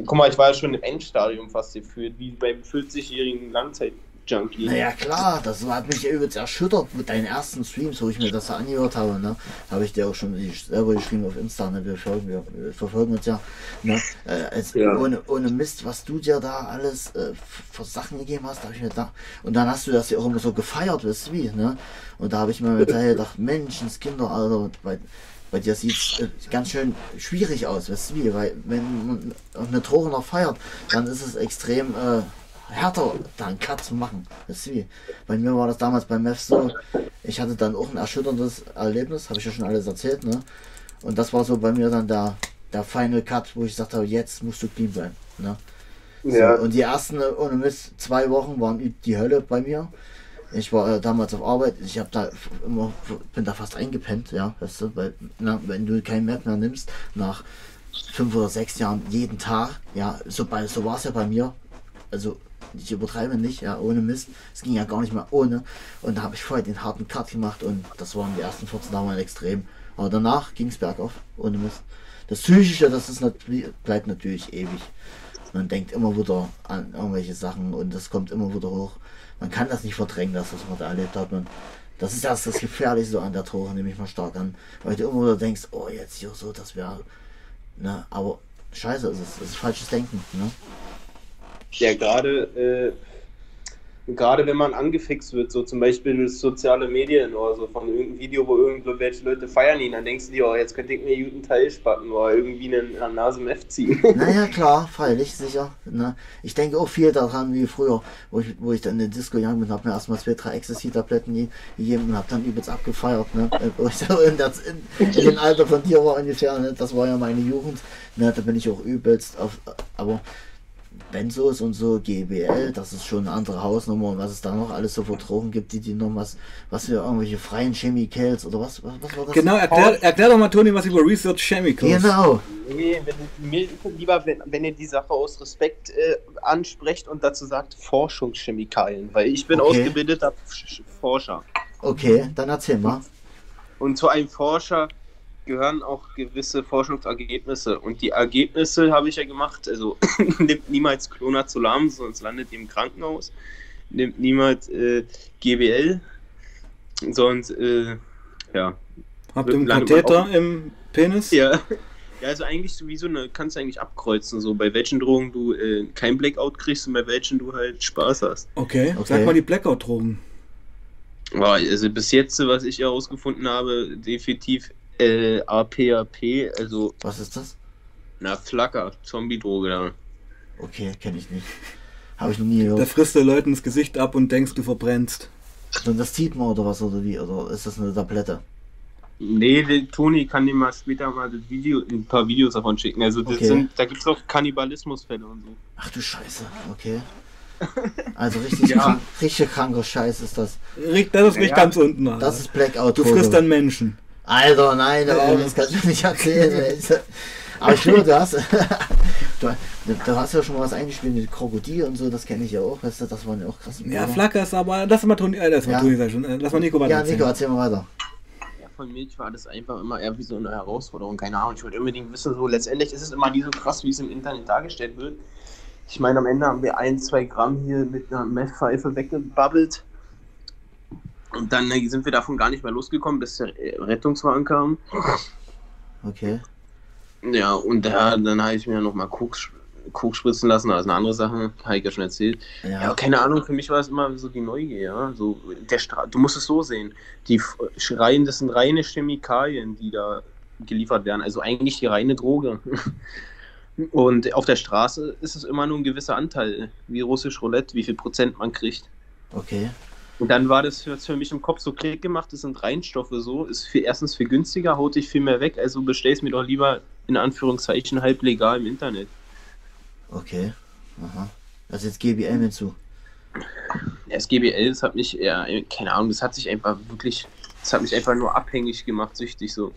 C: Guck mal, ich war ja schon im Endstadium fast gefühlt, wie beim 40-jährigen Langzeit-Junkie.
B: Naja, klar, das hat mich übelst erschüttert mit deinen ersten Streams, wo ich mir das angehört habe, ne? Habe ich dir auch schon selber geschrieben auf Insta, ne? Wir folgen, wir, wir verfolgen uns ja, ne? Äh, als,
C: Ja.
B: Ohne, ohne Mist, was du dir da alles äh, für Sachen gegeben hast, habe ich mir da. Und dann hast du das ja auch immer so gefeiert, weißt du wie, ne? Und da habe ich mir gedacht, Menschenskinder, Alter, bei, bei dir sieht es äh, ganz schön schwierig aus, weißt du wie, weil wenn man eine Droge noch feiert, dann ist es extrem äh, härter, da einen Cut zu machen. Weißt du wie? Bei mir war das damals beim Meth so, ich hatte dann auch ein erschütterndes Erlebnis, habe ich ja schon alles erzählt, ne? Und das war so bei mir dann der, der Final Cut, wo ich gesagt habe, jetzt musst du clean bleiben, ne?
C: Ja.
B: So, und die ersten, ohne Mist, zwei Wochen waren die Hölle bei mir. Ich war äh, damals auf Arbeit, ich habe da immer, bin da fast eingepennt, ja, weißt du, weil, na, wenn du kein Map mehr nimmst, nach fünf oder sechs Jahren jeden Tag, ja, so, so war es ja bei mir, also ich übertreibe nicht, ja, ohne Mist, es ging ja gar nicht mehr ohne und da habe ich vorher den harten Cut gemacht und das waren die ersten 14 Tage mal extrem Aber danach ging es bergauf, ohne Mist. Das Psychische, das ist nat bleibt natürlich ewig. Man denkt immer wieder an irgendwelche Sachen und das kommt immer wieder hoch. Man kann das nicht verdrängen, dass das man da erlebt hat. Man, das ist erst das Gefährliche so an der Droge, nehme ich mal stark an. Weil du immer wieder denkst, oh, jetzt hier so, das wäre. Ne, aber scheiße ist es. Das ist falsches Denken. Ne?
C: Ja, gerade äh, gerade wenn man angefixt wird, so zum Beispiel durch soziale Medien oder so von irgendeinem Video, wo irgendwelche Leute feiern ihn, dann denkst du dir, oh, jetzt könnte ich mir guten Teil spatten oder irgendwie einen an Nase im F ziehen.
B: Naja, klar, freilich, sicher. Ne? Ich denke auch viel daran, wie früher, wo ich, wo ich dann in der Disco gegangen bin, habe mir erstmal zwei, drei Ecstasy-Tabletten gegeben und habe dann übelst abgefeiert, ne? wo ich so in, das, in, in dem Alter von dir war ungefähr, ne? das war ja meine Jugend, ne? da bin ich auch übelst auf, aber Benzos und so, GBL, das ist schon eine andere Hausnummer und was es da noch alles so für Drogen gibt, die die noch was, was für irgendwelche freien Chemicals oder was, was, was war das?
A: Genau, erklär, erklär doch mal Toni was über Research Chemicals.
B: Genau.
C: Nee, wenn, mir lieber, wenn, wenn ihr die Sache aus Respekt äh, ansprecht und dazu sagt Forschungschemikalien, weil ich bin
B: Okay.
C: ausgebildeter Forscher.
B: Okay, dann erzähl mal.
C: Und zu einem Forscher gehören auch gewisse Forschungsergebnisse. Und die Ergebnisse habe ich ja gemacht. Also nimmt niemals Clonazepam, sonst landet ihr im Krankenhaus. Nimmt niemals äh, GBL, sonst, äh, ja.
A: Habt ihr einen Katheter
C: auch-
A: im Penis?
C: Ja. Ja, also eigentlich sowieso eine, kannst du eigentlich abkreuzen, so bei welchen Drogen du äh, kein Blackout kriegst und bei welchen du halt Spaß hast.
A: Okay.
B: Okay.
A: Sag mal die Blackout-Drogen.
C: Also bis jetzt, was ich herausgefunden habe, definitiv äh, APAP, also
B: Was ist das?
C: na Flacker, Zombie-Droge da.
B: Okay, kenne ich nicht. Habe ich noch nie
A: Da
B: gehört.
A: frisst du Leuten ins Gesicht ab und denkst, du verbrennst.
B: Und das zieht man oder was oder wie? Oder ist das eine Tablette?
C: Nee, Toni kann dir mal später mal das Video, ein paar Videos davon schicken. Also das
B: Okay.
C: sind, da gibt es auch Kannibalismusfälle und so.
B: Ach du Scheiße, okay. Also richtig,
C: Ja.
B: krank, richtig kranker Scheiß ist das.
A: Das ist nicht
C: Ja,
A: ganz unten. Alter.
B: Das ist Blackout.
A: du frisst dann Menschen.
B: Alter, nein, aber das kannst du nicht erzählen. Aber ich du hast, du, du hast ja schon mal was eingespielt mit Krokodil und so, das kenne ich ja auch, weißt du, das waren ja auch krasse
A: Ja,
B: Bilder.
A: Flacker ist aber. Lass mal Toni, äh, lass mal
B: Ja.
A: Toni schon. Äh, Lass mal Nico weiter
B: Ja,
A: erzählen.
B: Nico, erzähl mal weiter.
C: Ja, von Milch war das einfach immer eher wie so eine Herausforderung. Keine Ahnung, ich wollte unbedingt wissen, so letztendlich ist es immer nie so krass, wie es im Internet dargestellt wird. Ich meine, am Ende haben wir ein, zwei Gramm hier mit einer Meth-Pfeife weggebabbelt. Und dann äh, sind wir davon gar nicht mehr losgekommen, bis der äh, Rettungswagen kam.
B: Okay.
C: Ja, und da, dann habe ich mir nochmal Koks, Koks spritzen lassen, also eine andere Sache, habe ich ja schon erzählt.
B: Ja,
C: Ja, keine Ahnung, für mich war es immer so die Neugier, ja. So, der Stra du musst es so sehen. Die Reihen, das sind reine Chemikalien, die da geliefert werden. Also eigentlich die reine Droge. Und auf der Straße ist es immer nur ein gewisser Anteil, wie russisch Roulette, wie viel Prozent man kriegt.
B: okay.
C: Und dann war das für, für mich im Kopf so Klick gemacht, das sind Reinstoffe so, ist viel, erstens viel günstiger, haut dich viel mehr weg, also bestell's mir doch lieber in Anführungszeichen halb legal im Internet.
B: Okay. Aha. Also jetzt GBM hinzu.
C: Das GBL, das hat mich, ja, keine Ahnung, das hat sich einfach wirklich, das hat mich einfach nur abhängig gemacht, süchtig so.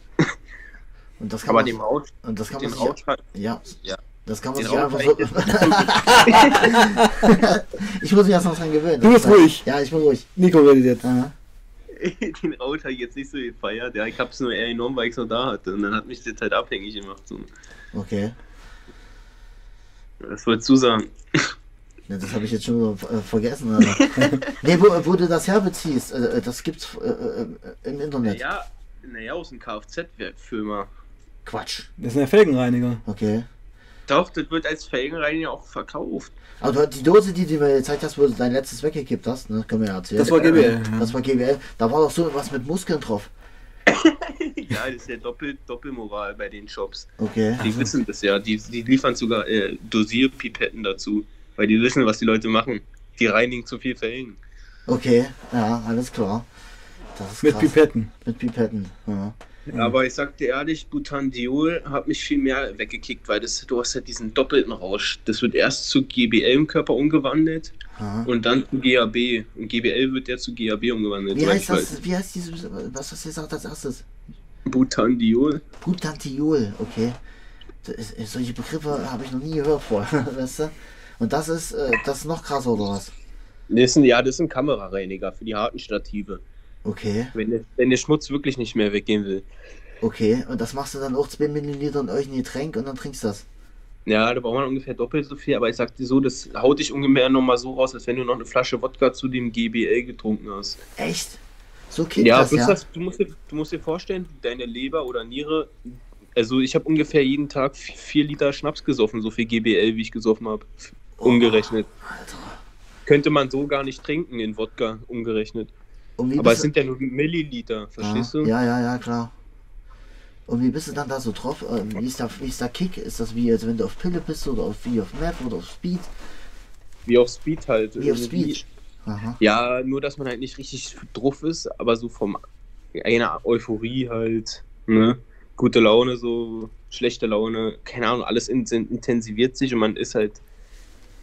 B: Und das kann
C: Aber
B: man,
C: dem Rausch,
B: und das kann man sich,
C: Rausch
B: ja,
C: ja.
B: Das kann man sich einfach so. ich muss mich erst noch dran gewöhnen.
A: Du bist ruhig.
B: Ja, ich bin ruhig.
A: Nico redet jetzt.
B: Aha.
C: den Rausch habe ich jetzt nicht so gefeiert, ja, ich hab's nur eher enorm, weil ich noch da hatte und dann hat mich das halt abhängig gemacht. So.
B: Okay.
C: Das wolltest du sagen.
B: Ne, das habe ich jetzt schon äh, vergessen. Nee, wo, wo du das herbeziehst, äh, äh, das gibt's äh, äh, im Internet.
C: Naja, naja, aus dem Kfz-Firma.
B: Quatsch.
A: Das ist ein Felgenreiniger.
B: Okay.
C: Doch, das wird als Felgenreiniger auch verkauft.
B: Aber du, die Dose, die du mir gezeigt hast, wo du dein letztes weggekippt hast, ne, können wir ja erzählen.
A: Das war GBL.
B: Das
A: Ja.
B: war GBL. Da war doch so was mit Muskeln drauf.
C: ja, das ist ja Doppel Doppelmoral bei den Shops.
B: Okay.
C: Die wissen das ja, die, die liefern sogar äh, Dosierpipetten dazu, weil die wissen, was die Leute machen. Die reinigen zu viel Felgen.
B: Okay, ja, alles klar. Das ist
A: Mit
B: krass.
A: Pipetten.
B: Mit Pipetten. Ja.
C: Aber ich sag dir ehrlich, Butandiol hat mich viel mehr weggekickt, weil das, du hast ja diesen doppelten Rausch. Das wird erst zu GBL im Körper umgewandelt
B: Aha.
C: und dann zu GAB. Und GBL wird ja zu GAB umgewandelt.
B: Wie heißt das? Wie heißt dieses, was hast du gesagt als erstes?
C: Butandiol.
B: Butantiol, okay. Ist, solche Begriffe habe ich noch nie gehört vorher, weißt du? Und das ist, äh, das ist noch krasser oder was?
C: Das sind, ja, das sind Kamerareiniger für die harten Stative.
B: Okay.
C: Wenn der, wenn der Schmutz wirklich nicht mehr weggehen will.
B: Okay, und das machst du dann auch 2 Milliliter in euch ein Getränk und dann trinkst du das.
C: Ja, da braucht man ungefähr doppelt so viel, aber ich sag dir so, das haut dich ungefähr nochmal so raus, als wenn du noch eine Flasche Wodka zu dem GBL getrunken hast.
B: Echt? So kickt
C: Ja,
B: das, ja?
C: das, du, musst dir, du musst dir vorstellen, deine Leber oder Niere, also ich habe ungefähr jeden Tag 4 Liter Schnaps gesoffen, so viel GBL, wie ich gesoffen habe, umgerechnet.
B: Alter.
C: Könnte man so gar nicht trinken in Wodka, umgerechnet. Aber es sind ja nur Milliliter, verstehst
B: ja,
C: du?
B: Ja, ja, ja, klar. Und wie bist du dann da so drauf? Ähm, Wie ist, der, wie ist der Kick? Ist das wie, als wenn du auf Pille bist oder auf, wie auf Meth oder auf Speed?
C: Wie auf Speed halt.
B: Wie auf
C: irgendwie.
B: Speed. Aha.
C: Ja, nur dass man halt nicht richtig drauf ist, aber so vom einer Euphorie halt, ne? Gute Laune, so schlechte Laune, keine Ahnung, alles in, intensiviert sich und man ist halt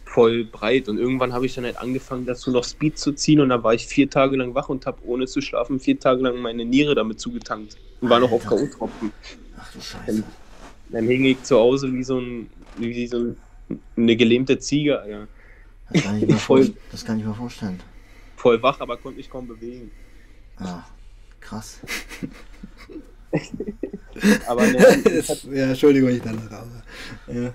C: voll breit. Und irgendwann habe ich dann halt angefangen, dazu noch Speed zu ziehen und da war ich vier Tage lang wach und habe ohne zu schlafen vier Tage lang meine Niere damit zugetankt und war noch auf
B: Alter.
C: K.O.-Tropfen.
B: Ach du Scheiße.
C: Dann hing ich zu Hause wie so, ein, wie so ein, eine gelähmte Ziege, Alter.
B: Das kann ich mir,
C: Voll.
B: das kann ich mir vorstellen.
C: Voll wach, aber konnte mich kaum bewegen.
B: Ja, krass.
C: Aber ne,
A: ja, Entschuldigung, ich dann raus. Ja.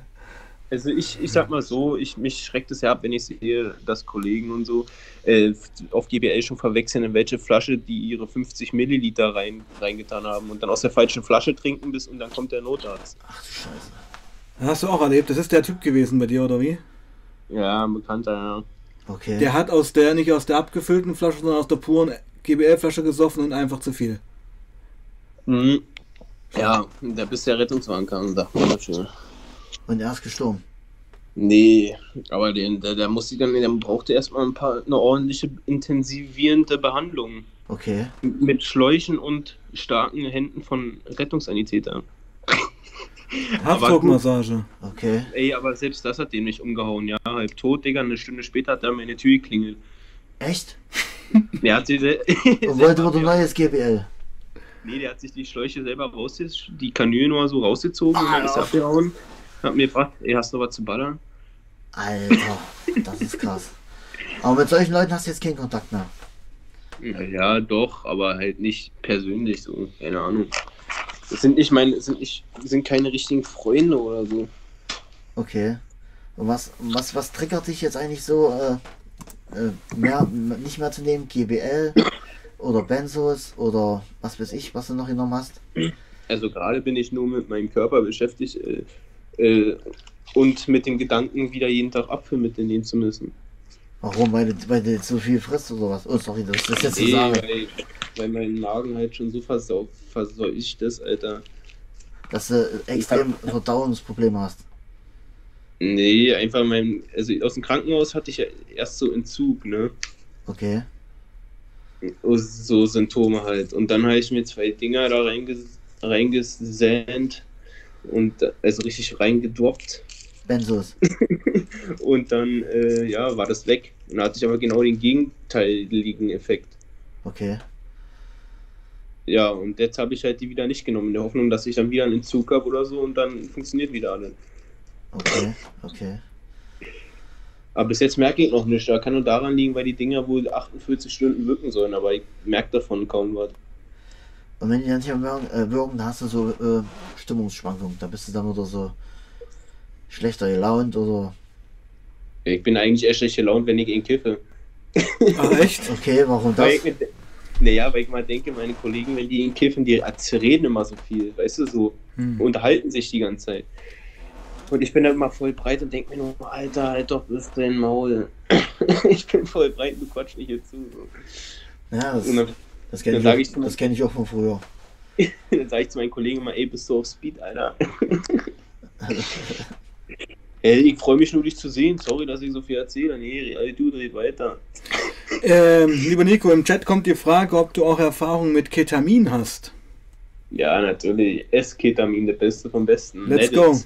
C: Also ich, ich sag mal so, ich, mich schreckt es ja ab, wenn ich sehe, dass Kollegen und so äh, auf GBL schon verwechseln, in welche Flasche die ihre 50 Milliliter rein, reingetan haben und dann aus der falschen Flasche trinken bis und dann kommt der Notarzt.
B: Ach du Scheiße.
A: Hast du auch erlebt, das ist der Typ gewesen bei dir, oder wie?
C: Ja, ein bekannter, ja.
B: Okay.
A: Der hat aus der, nicht aus der abgefüllten Flasche, sondern aus der puren GBL-Flasche gesoffen und einfach zu viel.
C: Mhm. Ja, da bis der Rettungswagen kam, sagt man das schon.
B: Und er ist gestorben.
C: Nee, aber den, der, der muss dann, der brauchte erstmal ein paar eine ordentliche intensivierende Behandlung.
B: Okay.
C: Mit Schläuchen und starken Händen von Rettungssanitätern.
A: Hafdruckmassage.
B: Okay.
C: Ey, aber selbst das hat den nicht umgehauen, ja. Halb tot, Digga. Eine Stunde später hat er meine Tür geklingelt.
B: Echt?
C: Der hat sich sel-
B: Und wollte
C: selber-
B: neues GBL.
C: Nee, der hat sich die Schläuche selber rausgezogen, die Kanüle nur so rausgezogen und dann ist er
B: Ah.
C: abgehauen. Hat mir gefragt, ey, hast du was zu ballern?
B: Alter, das ist krass. Aber mit solchen Leuten hast du jetzt keinen Kontakt mehr.
C: Ja, doch, aber halt nicht persönlich so, keine Ahnung. Das sind nicht meine, sind nicht, sind keine richtigen Freunde oder so.
B: Okay. Und was, was, was triggert dich jetzt eigentlich so, äh, äh, mehr, nicht mehr zu nehmen? GBL oder Benzos oder was weiß ich, was du noch genommen hast?
C: Also gerade bin ich nur mit meinem Körper beschäftigt äh, äh, und mit dem Gedanken, wieder jeden Tag Apfelmittel nehmen zu müssen.
B: Warum? Weil du, weil du jetzt so viel frisst oder was? Oh, sorry, das ist jetzt zu
C: Nee,
B: sagen.
C: weil, weil mein Magen halt schon so versau verseucht ist, Alter.
B: Dass du extrem Verdauungsprobleme hast.
C: Nee, einfach mein, also aus dem Krankenhaus hatte ich ja erst so Entzug, ne?
B: Okay.
C: So Symptome halt. Und dann habe ich mir zwei Dinger da reinges reingesänt und also richtig reingedroppt.
B: Benzos.
C: Und dann, äh, ja, war das weg. Und da hatte ich aber genau den gegenteiligen Effekt.
B: Okay.
C: Ja, und jetzt habe ich halt die wieder nicht genommen, in der Hoffnung, dass ich dann wieder einen Entzug habe oder so und dann funktioniert wieder alles.
B: Okay. Okay.
C: Aber bis jetzt merke ich noch nichts. Da kann nur daran liegen, weil die Dinger wohl 48 Stunden wirken sollen, aber ich merke davon kaum was.
B: Und wenn die dann nicht mehr wirken, äh, wirken dann hast du so äh, Stimmungsschwankungen. Da bist du dann oder so schlechter gelaunt oder.
C: Ich bin eigentlich eher schlecht gelaunt, wenn ich ihn kiffe.
A: Ach, echt?
B: Okay, warum das?
C: Naja, weil ich mal denke, meine Kollegen, wenn die ihn kiffen, die reden immer so viel, weißt du, so
A: Hm.
C: unterhalten sich die ganze Zeit. Und ich bin dann immer voll breit und denke mir nur, Alter, halt doch das dein Maul. ich bin voll breit, du quatsch mich hier zu. So.
B: Ja, das,
C: Und dann,
B: das kenne ich, auch-
C: ich
B: das kenn ich auch von früher.
C: dann sage ich zu meinen Kollegen immer, ey, bist du auf Speed, Alter? Ey, ich freue mich nur, dich zu sehen. Sorry, dass ich so viel erzähle. Nee, du dreht weiter.
A: Ähm, lieber Nico, im Chat kommt die Frage, ob du auch Erfahrung mit Ketamin hast.
C: Ja, natürlich. S-Ketamin, der Beste vom Besten.
A: Let's
C: Let
A: go.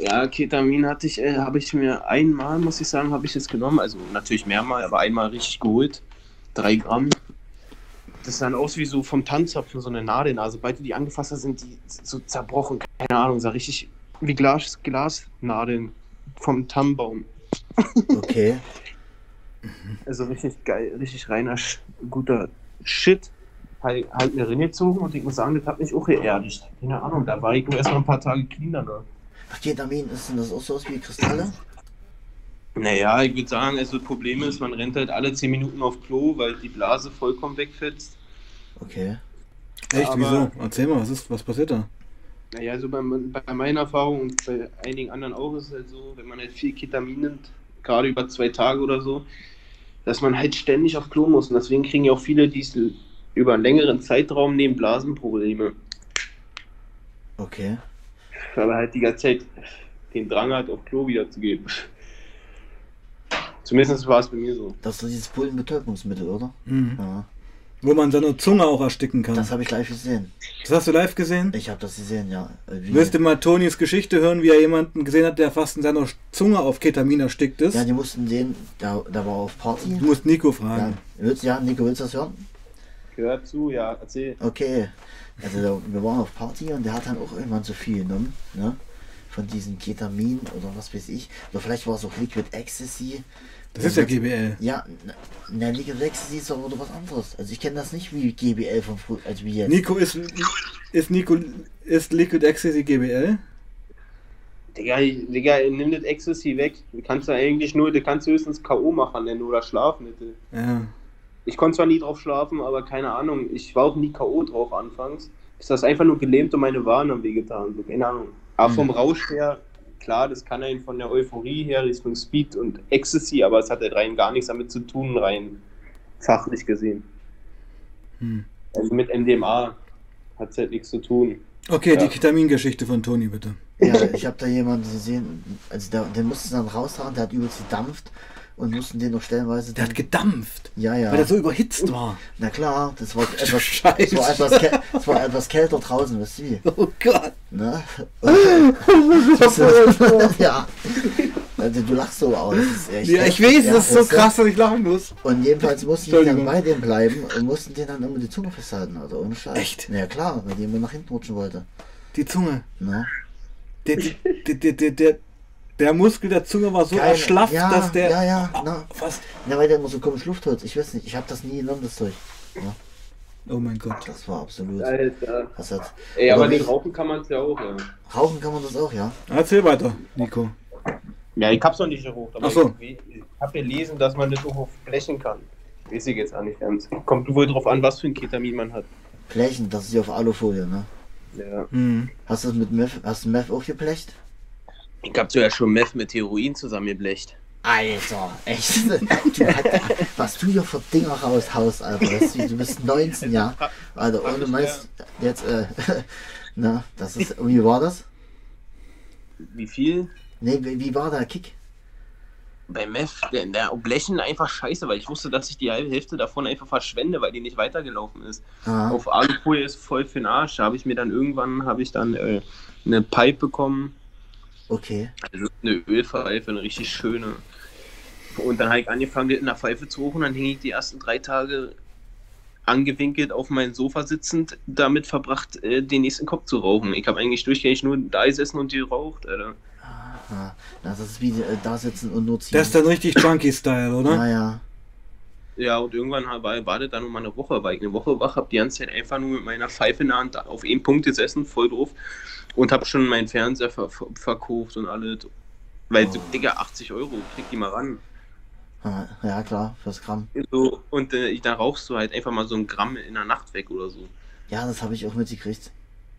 C: Ja, Ketamin hatte ich, äh, habe ich mir einmal, muss ich sagen, habe ich es genommen. Also natürlich mehrmal, aber einmal richtig geholt. Drei Gramm. Das sah dann aus wie so vom Tanzapfen, so eine Nadel. Also sobald du die angefasst hast, sind die so zerbrochen. Keine Ahnung, sah richtig wie Glas, Glasnadeln vom Tannenbaum.
B: Okay.
C: Also richtig geil, richtig reiner, guter Shit. halt, halt eine Rinne gezogen und ich muss sagen, das hat mich auch geerdigt. Keine Ahnung, da war ich nur erstmal ein paar Tage clean danach.
B: Ach, Ketamin, ist denn das auch so aus wie Kristalle?
C: Naja, ich würde sagen, also das Problem ist, man rennt halt alle 10 Minuten auf Klo, weil die Blase vollkommen wegfetzt.
B: Okay.
A: Echt,
C: Aber-
A: wieso? Erzähl mal, was ist, was passiert da?
C: Naja, also bei, bei meiner Erfahrung und bei einigen anderen auch ist es halt so, wenn man halt viel Ketamin nimmt, gerade über zwei Tage oder so, dass man halt ständig auf Klo muss. Und deswegen kriegen ja auch viele, die es über einen längeren Zeitraum nehmen, Blasenprobleme.
B: Okay.
C: Weil er halt die ganze Zeit den Drang hat, auf Klo wieder zu gehen. Zumindest war es bei mir so.
B: Das ist dieses Bullenbetäubungsmittel, oder?
A: Mhm.
B: Ja.
A: Wo man seine Zunge auch ersticken kann.
B: Das
A: Das,
B: habe ich live gesehen.
A: hast du live gesehen?
B: Ich habe das gesehen, ja. Äh, Wie,
A: Willst du mal Tonys Geschichte hören, wie er jemanden gesehen hat, der fast in seiner Zunge auf Ketamin erstickt ist?
B: ja, die mussten den, der, der war auf Party.
A: Du musst Nico
B: Ja,
A: fragen.
B: willst, ja, Nico, willst du das hören?
C: Gehört zu, ja, erzähl.
B: Okay. Also der, wir waren auf Party und der hat dann auch irgendwann zu viel genommen, ne? Von diesen Ketamin oder was weiß ich. Oder vielleicht war es auch Liquid Ecstasy.
A: Das ist ja GBL.
B: Ja, na, Liquid Ecstasy ist aber oder was anderes. Also ich kenne das nicht wie GBL von früher, also wie jetzt.
A: Nico ist, ist Nico ist Liquid Ecstasy GBL?
C: Digga, Digga, nimm das Ecstasy weg. Du kannst ja eigentlich nur, du kannst höchstens K.O. machen nennen oder Schlafmittel.
A: Ja.
C: Ich konnte zwar nie drauf schlafen, aber keine Ahnung, ich war auch nie K.O. drauf anfangs. Ist das einfach nur gelähmt und meine Waren haben wehgetan, so, keine Ahnung. Aber vom Rausch her, klar, das kann einen von der Euphorie her Richtung Speed und Ecstasy, aber es hat halt rein gar nichts damit zu tun, rein fachlich gesehen.
A: Hm.
C: Also mit MDMA hat es halt nichts zu tun.
A: Okay,
C: Ja.
A: die Ketamingeschichte von Toni, bitte.
B: Ja, ich habe da jemanden gesehen, also der, den mussten sie dann raushauen, der hat übelst gedampft und mussten den noch stellenweise.
A: Der hat gedampft,
B: ja, ja.
A: weil er so überhitzt war.
B: Na klar, das war etwas,
A: Scheiße.
B: es war etwas, es war etwas kälter draußen, weißt du wie?
A: Oh Gott.
B: Ne? Ja. Also du lachst so aus.
A: Ja, ich weiß,
B: ja,
A: das ist so krass, dass ich lachen muss.
B: Und jedenfalls mussten die dann bei dem bleiben und mussten den dann immer die Zunge festhalten, also ohne Scheiß.
A: Echt?
B: Ja klar, weil die immer nach hinten rutschen wollte.
A: Die Zunge.
B: Ne?
A: Der, der, der, der, der, Muskel der Zunge war so
B: Geil.
A: erschlafft,
B: ja,
A: dass der.
B: Ja, ja, na.
A: Was?
B: Ja, weil der immer so komisch Luft holt. Ich weiß nicht, ich habe das nie genommen, das Zeug.
A: Oh mein Gott.
B: Das war absolut.
C: Alter.
B: Das hat,
C: Ey,
B: Aber nicht-
C: rauchen kann man es ja auch, ja.
B: rauchen kann man das auch, ja.
A: Erzähl weiter, Nico.
C: Ja, ich hab's noch nicht geraucht, aber
A: Ach so.
C: ich, ich hab gelesen, dass man das auch auf Flächen kann. Weiß ich jetzt auch nicht ganz. Kommt wohl drauf an, was für ein Ketamin man hat.
B: Flächen, das ist ja auf Alufolie, ne?
C: Ja.
A: Hm.
B: Hast du das mit Meth, hast du Meth auch geplecht?
C: Ich hab sogar schon Meth mit Heroin zusammengeblecht.
B: Alter, echt? Du, was du hier für Dinger raushaust, Alter. Du bist 19, ja. Alter, ohne Mist. Jetzt, äh, na, das ist, wie war das?
C: Wie viel?
B: Nee, wie, wie war der Kick?
C: Bei Meth, der, der Blechen einfach scheiße, weil ich wusste, dass ich die halbe Hälfte davon einfach verschwende, weil die nicht weitergelaufen ist.
B: Ah,
C: Auf Alufolie ist voll für den Arsch. Da habe ich mir dann irgendwann habe ich dann äh, eine Pipe bekommen,
B: okay.
C: also eine Ölpfeife, eine richtig schöne. Und dann habe ich angefangen, in der Pfeife zu rauchen. Dann hing ich die ersten drei Tage angewinkelt auf meinem Sofa sitzend, damit verbracht, äh, den nächsten Kopf zu rauchen. Ich habe eigentlich durchgängig nur da gesessen und geraucht, Alter.
B: Ah, das ist wie äh, da sitzen und nur ziehen.
A: Das ist dann richtig Junkie-Style, oder?
B: Naja.
C: Ja, und irgendwann war, war das dann nur mal eine Woche, weil ich eine Woche wach habe, die ganze Zeit einfach nur mit meiner Pfeife in der Hand auf einen Punkt gesessen, voll drauf. Und habe schon meinen Fernseher ver ver verkauft und alles. Weil, so,
B: Oh.
C: Digga, 80 Euro, krieg die mal ran.
B: Ja, klar, fürs Gramm.
C: So, und äh, dann rauchst du halt einfach mal so ein Gramm in der Nacht weg oder so.
B: Ja, das habe ich auch mitgekriegt.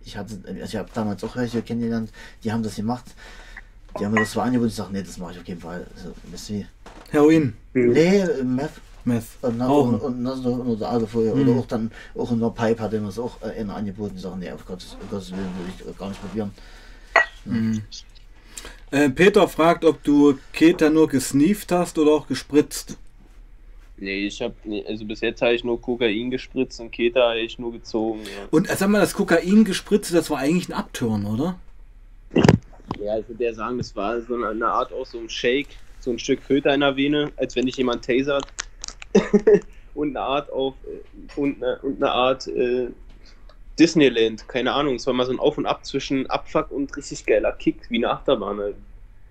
B: Ich hatte, also ich habe damals auch welche kennengelernt, die haben das gemacht. Die haben mir das so angeboten, ich sage, nee, das mache ich auf jeden Fall. Also, ihr,
A: Heroin,
B: nee, Meth
A: Meth.
B: und,
A: Rauchen.
B: und, und, und, und, oder Alufolie.
A: Mhm.
B: Oder auch dann, auch in der Pipe hat er das auch äh, einer angeboten, ich sage, nee, auf Gottes, auf Gottes Willen würde ich gar nicht probieren.
A: Mhm. Äh, Peter fragt, ob du Keta nur gesneeft hast oder auch gespritzt.
C: Nee, ich hab, nee, also bis jetzt habe ich nur Kokain gespritzt und Keta habe ich nur gezogen. Ja.
A: Und äh, sag mal, das Kokain gespritzt, das war eigentlich ein Abturn, oder?
C: Ja, ich würde ja sagen, das war so eine, Art aus so einem Shake, so ein Stück Filter in der Vene, als wenn dich jemand tasert. und eine Art auf und eine, und eine Art äh, Disneyland, keine Ahnung. Es war mal so ein Auf und Ab zwischen Abfuck und richtig geiler Kick, wie eine Achterbahn halt.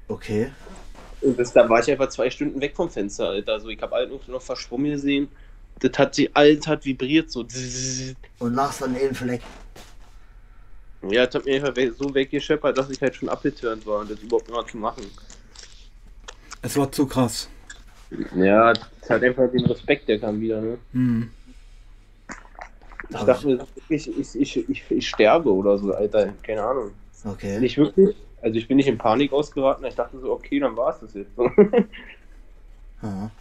B: Okay.
C: Und das, da war ich einfach zwei Stunden weg vom Fenster, Alter. Also ich habe halt noch, noch verschwommen gesehen das hat sie alt, hat vibriert so.
B: Und lachst dann eben Fleck.
C: Ja, das hat mir einfach so weggescheppert, dass ich halt schon abgeturnt war und das überhaupt noch zu machen.
A: Es war zu krass.
C: Ja, das hat einfach den Respekt, der kam wieder, ne?
A: Hm.
C: Ich dachte mir, ich, ich, ich, ich, ich sterbe oder so, Alter. Keine Ahnung.
B: Okay.
C: Nicht wirklich. Also ich bin nicht in Panik ausgeraten. Ich dachte so, okay, dann war es das jetzt.
B: Aha.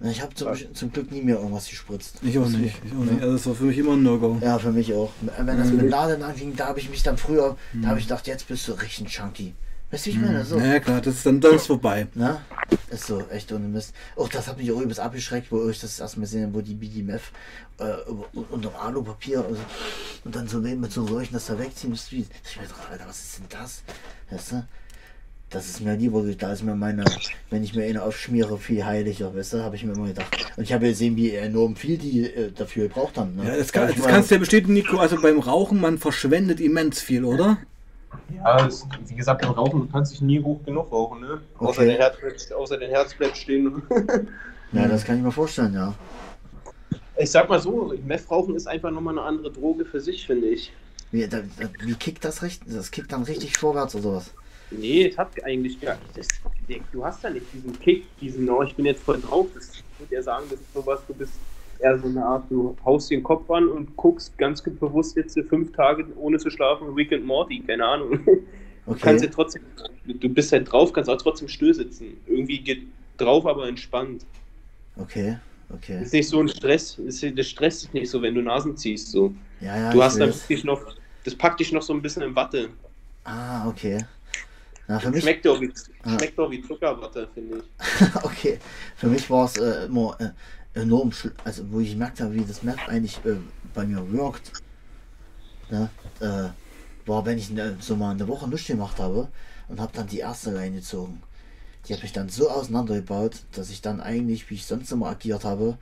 B: Ich habe zum, zum Glück nie mehr irgendwas gespritzt.
A: Ich auch nicht. Ich auch nicht. Also das war für mich immer ein No-Go.
B: Ja, für mich auch. Wenn das
A: Mhm.
B: mit Laden anfing, da habe ich mich dann früher, da habe ich gedacht, jetzt bist du richtig chunky. Weißt du, wie ich meine? So.
A: Ja, klar, das ist dann, dann ist vorbei.
B: Na? Ist so, echt ohne Mist. Auch das hat mich auch übelst abgeschreckt, wo ich das erstmal gesehen habe, wo die BDMF äh, unter dem Alupapier also, und dann so mit so Leuchten das da wegziehen. Das wie, ich mir Alter, was ist denn das? Weißt du? Das ist mir lieber, da ist mir meine, wenn ich mir eine aufschmiere, viel heiliger, weißt du, habe ich mir immer gedacht. Und ich habe gesehen, wie enorm viel die äh, dafür gebraucht haben. Ne?
A: Ja, das,
B: Da
A: kann, das kannst du ja bestätigen, Nico. Also beim Rauchen, man verschwendet immens viel, oder?
C: Ja, es, wie gesagt, beim Rauchen, du kannst dich nie hoch genug rauchen, ne? Außer,
B: Okay.
C: den Herz, bleibt- außer den Herz bleibt stehen.
B: Ja, das kann ich mir vorstellen, ja.
C: ich sag mal so, Meth rauchen ist einfach nochmal eine andere Droge für sich, finde ich.
B: Wie, da, da, wie kickt das richtig? Das kickt dann richtig vorwärts oder was?
C: Nee, es hat eigentlich gar nicht. Das, du hast ja nicht diesen Kick, diesen, oh, ich bin jetzt voll drauf. Das, ich würde ja sagen, das ist sowas, du bist eher so eine Art, du haust den Kopf an und guckst ganz bewusst jetzt fünf Tage ohne zu schlafen, and Morty, keine Ahnung. Du kannst ja
B: Okay.
C: trotzdem, du bist halt drauf, kannst auch trotzdem still sitzen. Irgendwie geht drauf, aber entspannt.
B: Okay. Okay.
C: Ist nicht so ein Stress, ist, das stresst dich nicht so, wenn du Nasen ziehst. So.
B: Ja, ja.
C: du hast dann wirklich noch, das packt dich noch so ein bisschen in Watte.
B: Ah, okay. Na, für mich,
C: Schmeckt doch wie,
B: Ah.
C: schmeckt doch wie Zuckerwatte, finde ich.
B: okay. Für mich war es äh, immer äh, enorm, schl- also wo ich gemerkt habe, wie das Meth eigentlich äh, bei mir wirkt, ne, äh, war, wenn ich ne, so mal eine Woche nichts gemacht habe und habe dann die erste Leine gezogen. Die habe ich dann so auseinandergebaut, dass ich dann eigentlich, wie ich sonst immer agiert habe,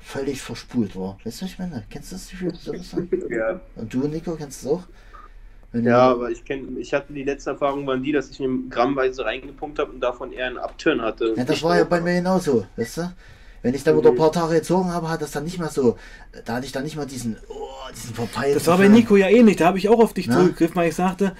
B: völlig verspult war. Weißt du, was ich meine? Kennst du das Gefühl?
C: Ja.
B: Und du, Nico, kennst du das auch? Wenn
C: Ja, aber ich kenne, ich hatte die letzten Erfahrungen waren die, dass ich mir grammweise reingepumpt habe und davon eher einen Upturn hatte.
B: Ja, das war ja bei mir genauso, weißt du? Wenn ich dann wieder ein paar Tage gezogen habe, hat das dann nicht mehr so, da hatte ich dann nicht mehr diesen, oh, diesen verpeilten.
A: Das war bei. Nico ja ähnlich. Da habe ich auch auf dich
B: Na?
A: zurückgegriffen, weil ich sagte,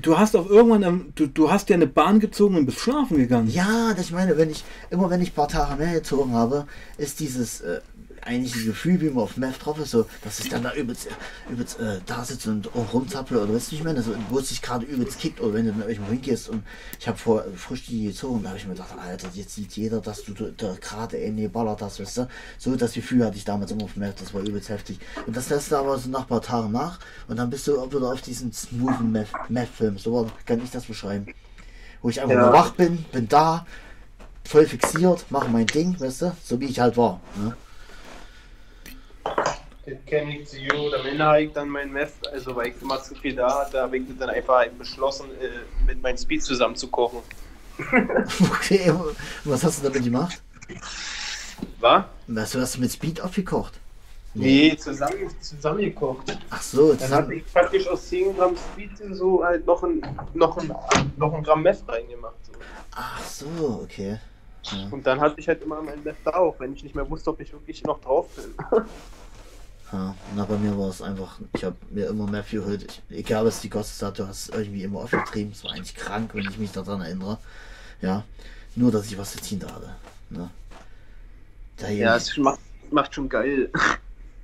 A: du hast auch irgendwann, du, du hast ja eine Bahn gezogen und bist schlafen gegangen.
B: Ja, das ich meine, wenn ich, immer wenn ich ein paar Tage mehr gezogen habe, ist dieses, äh, eigentlich ein Gefühl, wie man auf Meth drauf ist, so, dass ich dann da übelst, übelst äh, da sitze und rumzapple oder weißt du, wie ich meine, so, wo es sich gerade übelst kickt oder wenn du mit irgendwo hingehst und ich habe vor frisch die gezogen, da habe ich mir gedacht, Alter, jetzt sieht jeder, dass du da, gerade in die geballert hast, weißt du, so das Gefühl hatte ich damals immer auf Meth, das war übelst heftig und das lässt du aber so nach ein paar Tagen nach und dann bist du auch wieder auf diesen smoothen Meth- Meth-Film, so kann ich das beschreiben, wo ich einfach
C: Ja.
B: nur wach bin, bin da, voll fixiert, mache mein Ding, weißt du, so wie ich halt war. Ne?
C: Das kenne ich zu gut. Am Ende habe ich dann mein Meth, also weil ich immer zu viel da hatte, habe ich dann einfach beschlossen, äh, mit meinem Speed zusammen zu kochen.
B: Okay, was hast du damit gemacht?
C: War?
B: Was hast du mit Speed aufgekocht?
C: Nee, zusammen, zusammengekocht.
B: Ach so,
C: Dann habe
B: zusammen.
C: ich praktisch aus 10 Gramm Speed so halt noch ein, noch ein, noch ein Gramm Meth reingemacht. So.
B: Ach so, okay. Ja.
C: Und dann hatte ich halt immer mein Meth da auch, wenn ich nicht mehr wusste, ob ich wirklich noch drauf bin.
B: Ja, na, bei mir war es einfach, ich habe mir immer mehr viel. Ich, egal was die gekostet hat, du hast es irgendwie immer aufgetrieben. Es war eigentlich krank, wenn ich mich daran erinnere. Ja, nur dass ich was zu ziehen da hatte. Ne? Da
C: Ja, es macht, macht schon geil.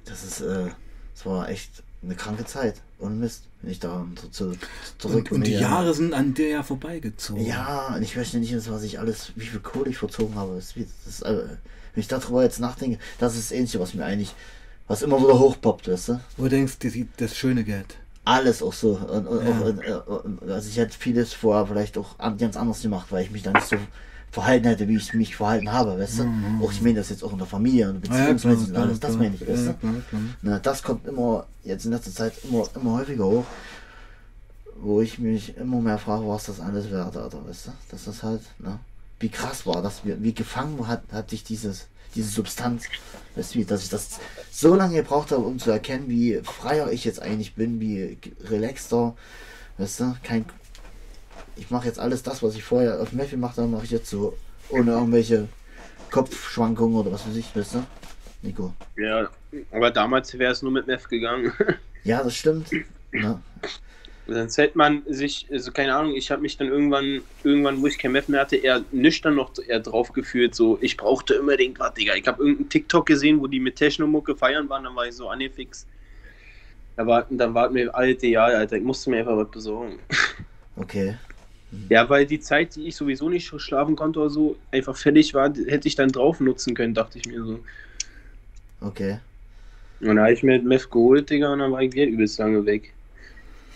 B: das ist, äh, es war echt eine kranke Zeit. Und Mist, wenn ich da zu, zu, zurück
A: Und, und die Jahre sind an dir ja vorbeigezogen.
B: Ja, und ich möchte nicht wissen, was ich alles, wie viel Kohle ich verzogen habe. Das, das ist, äh, wenn ich darüber jetzt nachdenke, das ist das Ähnliche, was mir eigentlich, was immer wieder hochpoppt, weißt du?
A: Wo du denkst, das, das schöne Geld.
B: Alles auch so. Und, und,
A: Ja.
B: auch, also ich hätte vieles vorher vielleicht auch an- ganz anders gemacht, weil ich mich dann nicht so verhalten hätte, wie ich mich verhalten habe, weißt du? Auch ich meine das jetzt auch in der Familie und beziehungsweise und alles, das meine ich, weißt
A: ja,
B: du?
A: klar, klar.
B: Na, das kommt immer, jetzt in letzter Zeit immer, immer häufiger hoch, wo ich mich immer mehr frage, was das alles wert, Alter, weißt du? Das ist halt, ne? Wie krass war das, wie, wie gefangen hat, hat dich dieses, diese Substanz, dass ich das so lange gebraucht habe, um zu erkennen, wie freier ich jetzt eigentlich bin, wie relaxter, weißt du, kein, ich mache jetzt alles das, was ich vorher auf Meth gemacht habe, mache ich jetzt so, ohne irgendwelche Kopfschwankungen oder was weiß ich, weißt du? Nico.
C: Ja, aber damals wäre es nur mit Meth gegangen.
B: Ja, das stimmt. Ja.
C: Sonst hätte man sich, also keine Ahnung, ich habe mich dann irgendwann, irgendwann, wo ich kein Meth mehr hatte, eher nüchtern noch eher drauf gefühlt, so, ich brauchte unbedingt was, Digga. Ich habe irgendeinen TikTok gesehen, wo die mit Techno-Mucke feiern waren, dann war ich so angefixt. Da war, dann war mir, alte, ja, Alter, ich musste mir einfach was besorgen.
B: Okay.
C: Ja, weil die Zeit, die ich sowieso nicht schlafen konnte oder so, einfach fertig war, hätte ich dann drauf nutzen können, dachte ich mir so.
B: Okay.
C: Und dann habe ich mir Meth geholt, Digga, und dann war ich wieder übelst lange weg.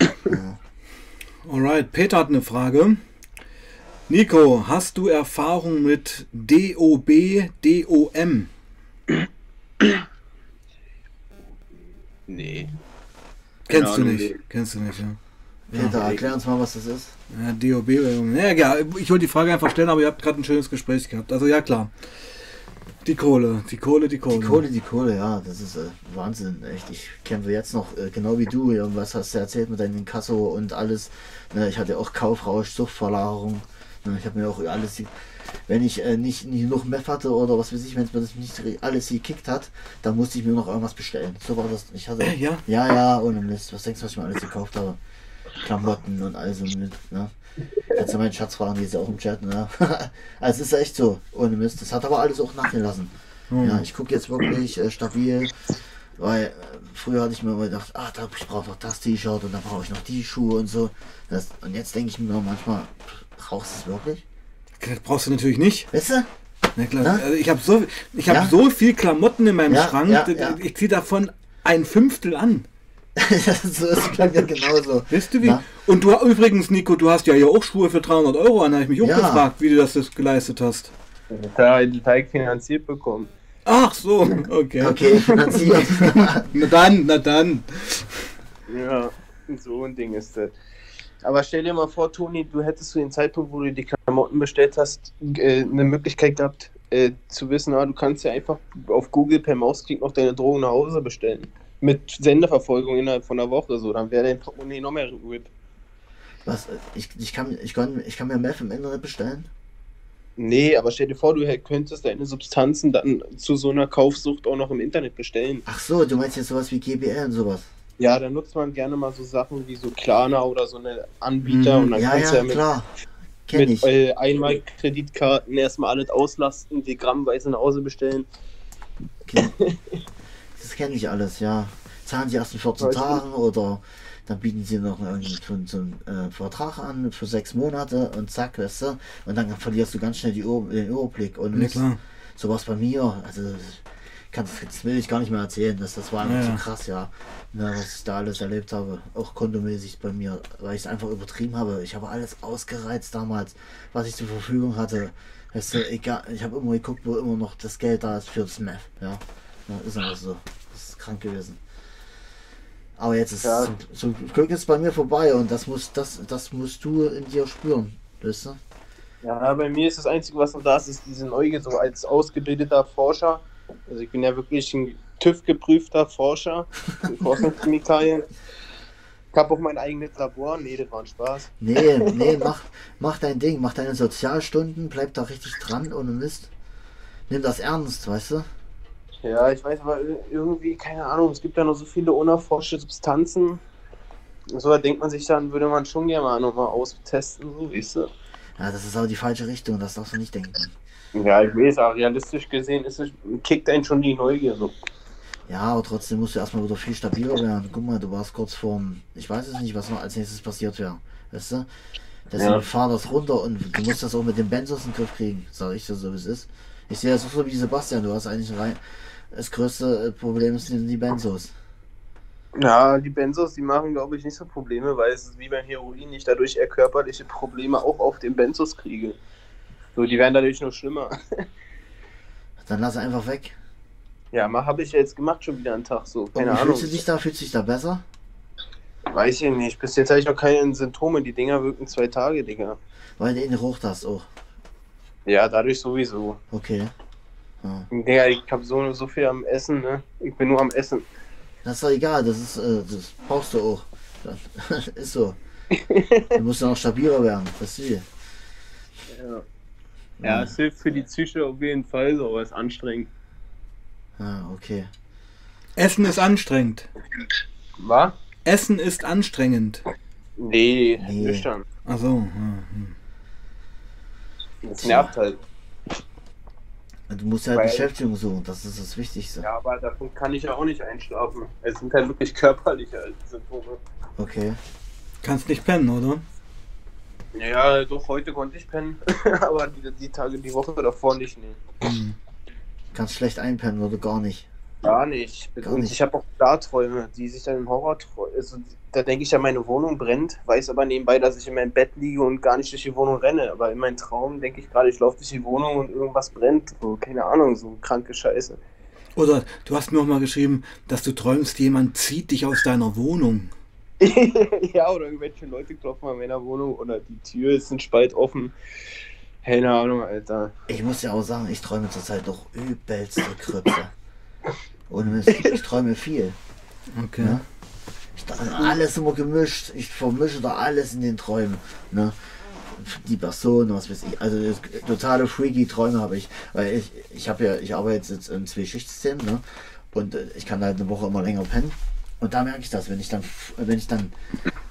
B: Ja.
A: Alright, Peter hat eine Frage. Nico, hast du Erfahrung mit DOB, DOM?
C: Nee.
A: Kennst du
C: Ahnung,
A: nicht?
C: nee.
A: Kennst du nicht, ja.
B: Peter, erklär uns mal, was das ist.
A: Ja, DOB, ja, ja, ich wollte die Frage einfach stellen, aber ihr habt gerade ein schönes Gespräch gehabt. Also ja, klar. Die Kohle, die Kohle, die Kohle.
B: Die Kohle, die Kohle, ja, das ist äh, Wahnsinn, echt. Ich kämpfe jetzt noch, äh, genau wie du, irgendwas hast du erzählt mit deinem Inkasso und alles. Ne, ich hatte auch Kaufrausch, Suchtverlagerung. Ne, ich habe mir auch alles, wenn ich äh, nicht, nicht genug Meth hatte oder was weiß ich, wenn es mir das nicht alles gekickt hat, dann musste ich mir noch irgendwas bestellen. So war das. Ich hatte,
A: Äh, ja?
B: ja, ja, ohne Mist. Was denkst du, was ich mir alles gekauft habe? Klamotten und all so mit, ne? Kannst du meinen Schatz fragen, die ist ja auch im Chat, ne? also es ist echt so, ohne Mist. Das hat aber alles auch nachgelassen.
A: Hm.
B: Ja, ich gucke jetzt wirklich äh, stabil, weil äh, früher hatte ich mir immer gedacht, ah, da, ich brauche noch das T-Shirt und dann brauche ich noch die Schuhe und so. Das, und jetzt denke ich mir manchmal, brauchst du es wirklich?
A: Das brauchst du natürlich nicht.
B: Weißt du?
A: Na klar.
B: Na?
A: Also ich habe so, ich hab
B: Ja?
A: so viel Klamotten in meinem
B: Ja,
A: Schrank,
B: ja.
A: ich ziehe davon ein Fünftel an.
B: so ist es bei mir genauso.
A: Weißt du wie?
B: Na?
A: Und du übrigens, Nico, du hast ja hier auch Schuhe für 300 Euro an. Da habe ich mich auch
B: Ja.
A: gefragt, wie du das, das geleistet hast.
C: Da den Teig finanziert bekommen.
A: Ach so, okay.
B: Okay, finanziert.
A: Na dann, na dann.
C: Ja, so ein Ding ist das. Aber stell dir mal vor, Toni, du hättest zu dem Zeitpunkt, wo du die Klamotten bestellt hast, äh, eine Möglichkeit gehabt, äh, zu wissen, ah, du kannst ja einfach auf Google per Mausklick noch deine Drogen nach Hause bestellen. Mit Sendeverfolgung innerhalb von einer Woche, so, dann wäre dein Portemonnaie noch mehr RIP.
B: Was, ich, ich, kann, ich, kann, ich kann mir Meth im Internet bestellen?
C: Nee, aber stell dir vor, du könntest deine Substanzen dann zu so einer Kaufsucht auch noch im Internet bestellen.
B: Ach so, du meinst jetzt sowas wie GBL und sowas?
C: Ja, da nutzt man gerne mal so Sachen wie so Klarna oder so eine Anbieter und dann
B: ja,
C: kannst du
B: ja,
C: ja mit,
B: klar. Kenn
C: mit
B: ich.
C: äh, einmal Kreditkarten erstmal alles auslasten, die grammweise nach Hause bestellen.
B: Okay. Das kenne ich alles, ja. Zahlen sie erst in 14
C: Weißt du?
B: Tagen oder dann bieten sie noch einen, so, einen äh, Vertrag an für sechs Monate und zack, weißt du, und dann verlierst du ganz schnell die Ur den Überblick. Und
A: Ja,
B: sowas bei mir, also kann, das will ich gar nicht mehr erzählen, das, das war einfach
A: Ja,
B: so krass, ja, ne, was ich da alles erlebt habe, auch kontomäßig bei mir, weil ich es einfach übertrieben habe. Ich habe alles ausgereizt damals, was ich zur Verfügung hatte. Weißt du, egal, ich habe immer geguckt, wo immer noch das Geld da ist für das Meth, ja. ja ist einfach so. Krank gewesen. Aber jetzt ist
C: Ja.
B: zum, zum Glück ist es bei mir vorbei und das muss, das, das musst du in dir spüren, weißt du?
C: Ja, bei mir ist das Einzige, was noch da ist, ist diese Neugier, so als ausgebildeter Forscher. Also ich bin ja wirklich ein TÜV-geprüfter Forscher in Forschungschemikalien. Ich habe auch mein eigenes Labor. Nee, das war ein Spaß.
B: Nee, nee, mach, mach dein Ding, mach deine Sozialstunden, bleib da richtig dran ohne Mist. Nimm das ernst, weißt du?
C: Ja, ich weiß aber irgendwie, keine Ahnung, es gibt ja noch so viele unerforschte Substanzen. So, da denkt man sich dann, würde man schon gerne mal nochmal austesten, so, weißt du?
B: Ja, das ist aber die falsche Richtung, das darfst du nicht denken.
C: Ja, ich weiß, aber realistisch gesehen ist es, kickt einen schon die Neugier so.
B: Ja, aber trotzdem musst du erstmal wieder viel stabiler werden. Guck mal, du warst kurz vorm, ich weiß es nicht, was noch als nächstes passiert wäre. Weißt du? Deswegen
C: Ja.
B: fahr das runter und du musst das auch mit den Benzos in den Griff kriegen, sag ich dir so, wie es ist. Ich sehe das auch so wie Sebastian, du hast eigentlich rein. Das größte äh, Problem sind die Benzos.
C: Ja, die Benzos, die machen, glaube ich, nicht so Probleme, weil es ist wie beim Heroin, ich dadurch eher körperliche Probleme auch auf den Benzos kriege. So, die werden dadurch nur schlimmer.
B: Dann lass einfach weg.
C: Ja, mal habe ich ja jetzt gemacht schon wieder einen Tag so. Keine
B: wie
C: Ahnung.
B: fühlst du dich da? Fühlst du dich da besser?
C: Weiß ich nicht. Bis jetzt habe ich noch keine Symptome. Die Dinger wirken zwei Tage, Digga.
B: Weil du ihn hoch hast auch.
C: Ja, dadurch sowieso.
B: Okay. Ja.
C: Digga, ich habe so, so viel am Essen, ne? Ich bin nur am Essen.
B: Das ist doch egal, das ist, äh, das brauchst du auch. Das ist so. Du musst ja noch stabiler werden, das ist.
C: Ja. Ja, es hilft für die Psyche auf jeden Fall so, aber es ist anstrengend.
B: Ah, okay.
A: Essen ist anstrengend.
C: Was?
A: Essen ist anstrengend.
C: Nee,
B: Nee.
C: nüchtern.
A: Ach so. ja, hm.
C: Das nervt halt.
B: Du musst ja halt
C: Weil-
B: Beschäftigung suchen, das ist das Wichtigste.
C: Ja, aber davon kann ich ja auch nicht einschlafen. Es sind halt wirklich körperliche Symptome.
B: Okay.
A: Kannst nicht pennen, oder?
C: Ja, doch, heute konnte ich pennen. aber die, die Tage, die Woche davor nicht, nee.
A: Hm.
B: Kannst schlecht einpennen oder gar nicht.
C: Gar nicht.
B: Gar
C: Und
B: nicht.
C: ich habe auch Klarträume, die sich dann im Horror also, Da denke ich ja, meine Wohnung brennt, weiß aber nebenbei, dass ich in meinem Bett liege und gar nicht durch die Wohnung renne. Aber in meinem Traum denke ich gerade, ich laufe durch die Wohnung und irgendwas brennt. So, keine Ahnung, so kranke Scheiße.
A: Oder du hast mir auch mal geschrieben, dass du träumst, jemand zieht dich aus deiner Wohnung.
C: ja, oder irgendwelche Leute klopfen an meiner Wohnung oder die Tür ist ein Spalt offen. Keine Ahnung, Alter.
B: Ich muss ja auch sagen, ich träume zurzeit doch übelste Krüpse. Und Mist, ich träume viel.
A: Okay.
B: Ja? Ich träume alles immer gemischt. Ich vermische da alles in den Träumen. Ne? Die Person, was weiß ich. Also totale freaky Träume habe ich. Weil ich, ich habe ja, ich arbeite jetzt im Zwei-Schicht-System, ne? Und äh, ich kann halt eine Woche immer länger pennen. Und da merke ich das, wenn ich dann, wenn ich dann,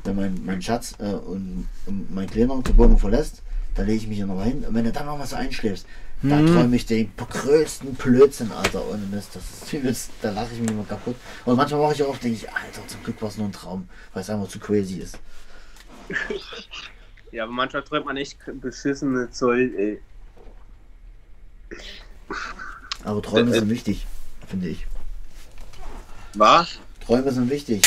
B: wenn mein, mein Schatz äh, und, und mein Kleiner die Wohnung verlässt, dann lege ich mich hier nochmal hin. Und wenn du dann nochmal so einschläfst, da
A: Mhm.
B: träume ich den größten Blödsinn, Alter, ohne Mist. Das ist übelst, da lache ich mich immer kaputt. Und manchmal mache ich auch, denke ich, Alter, zum Glück war es nur ein Traum, weil es einfach zu crazy ist.
C: Ja, aber manchmal träumt man echt beschissene Zeug, ey.
B: Aber Träume
C: Äh, äh.
B: sind wichtig, finde ich.
C: Was?
B: Träume sind wichtig.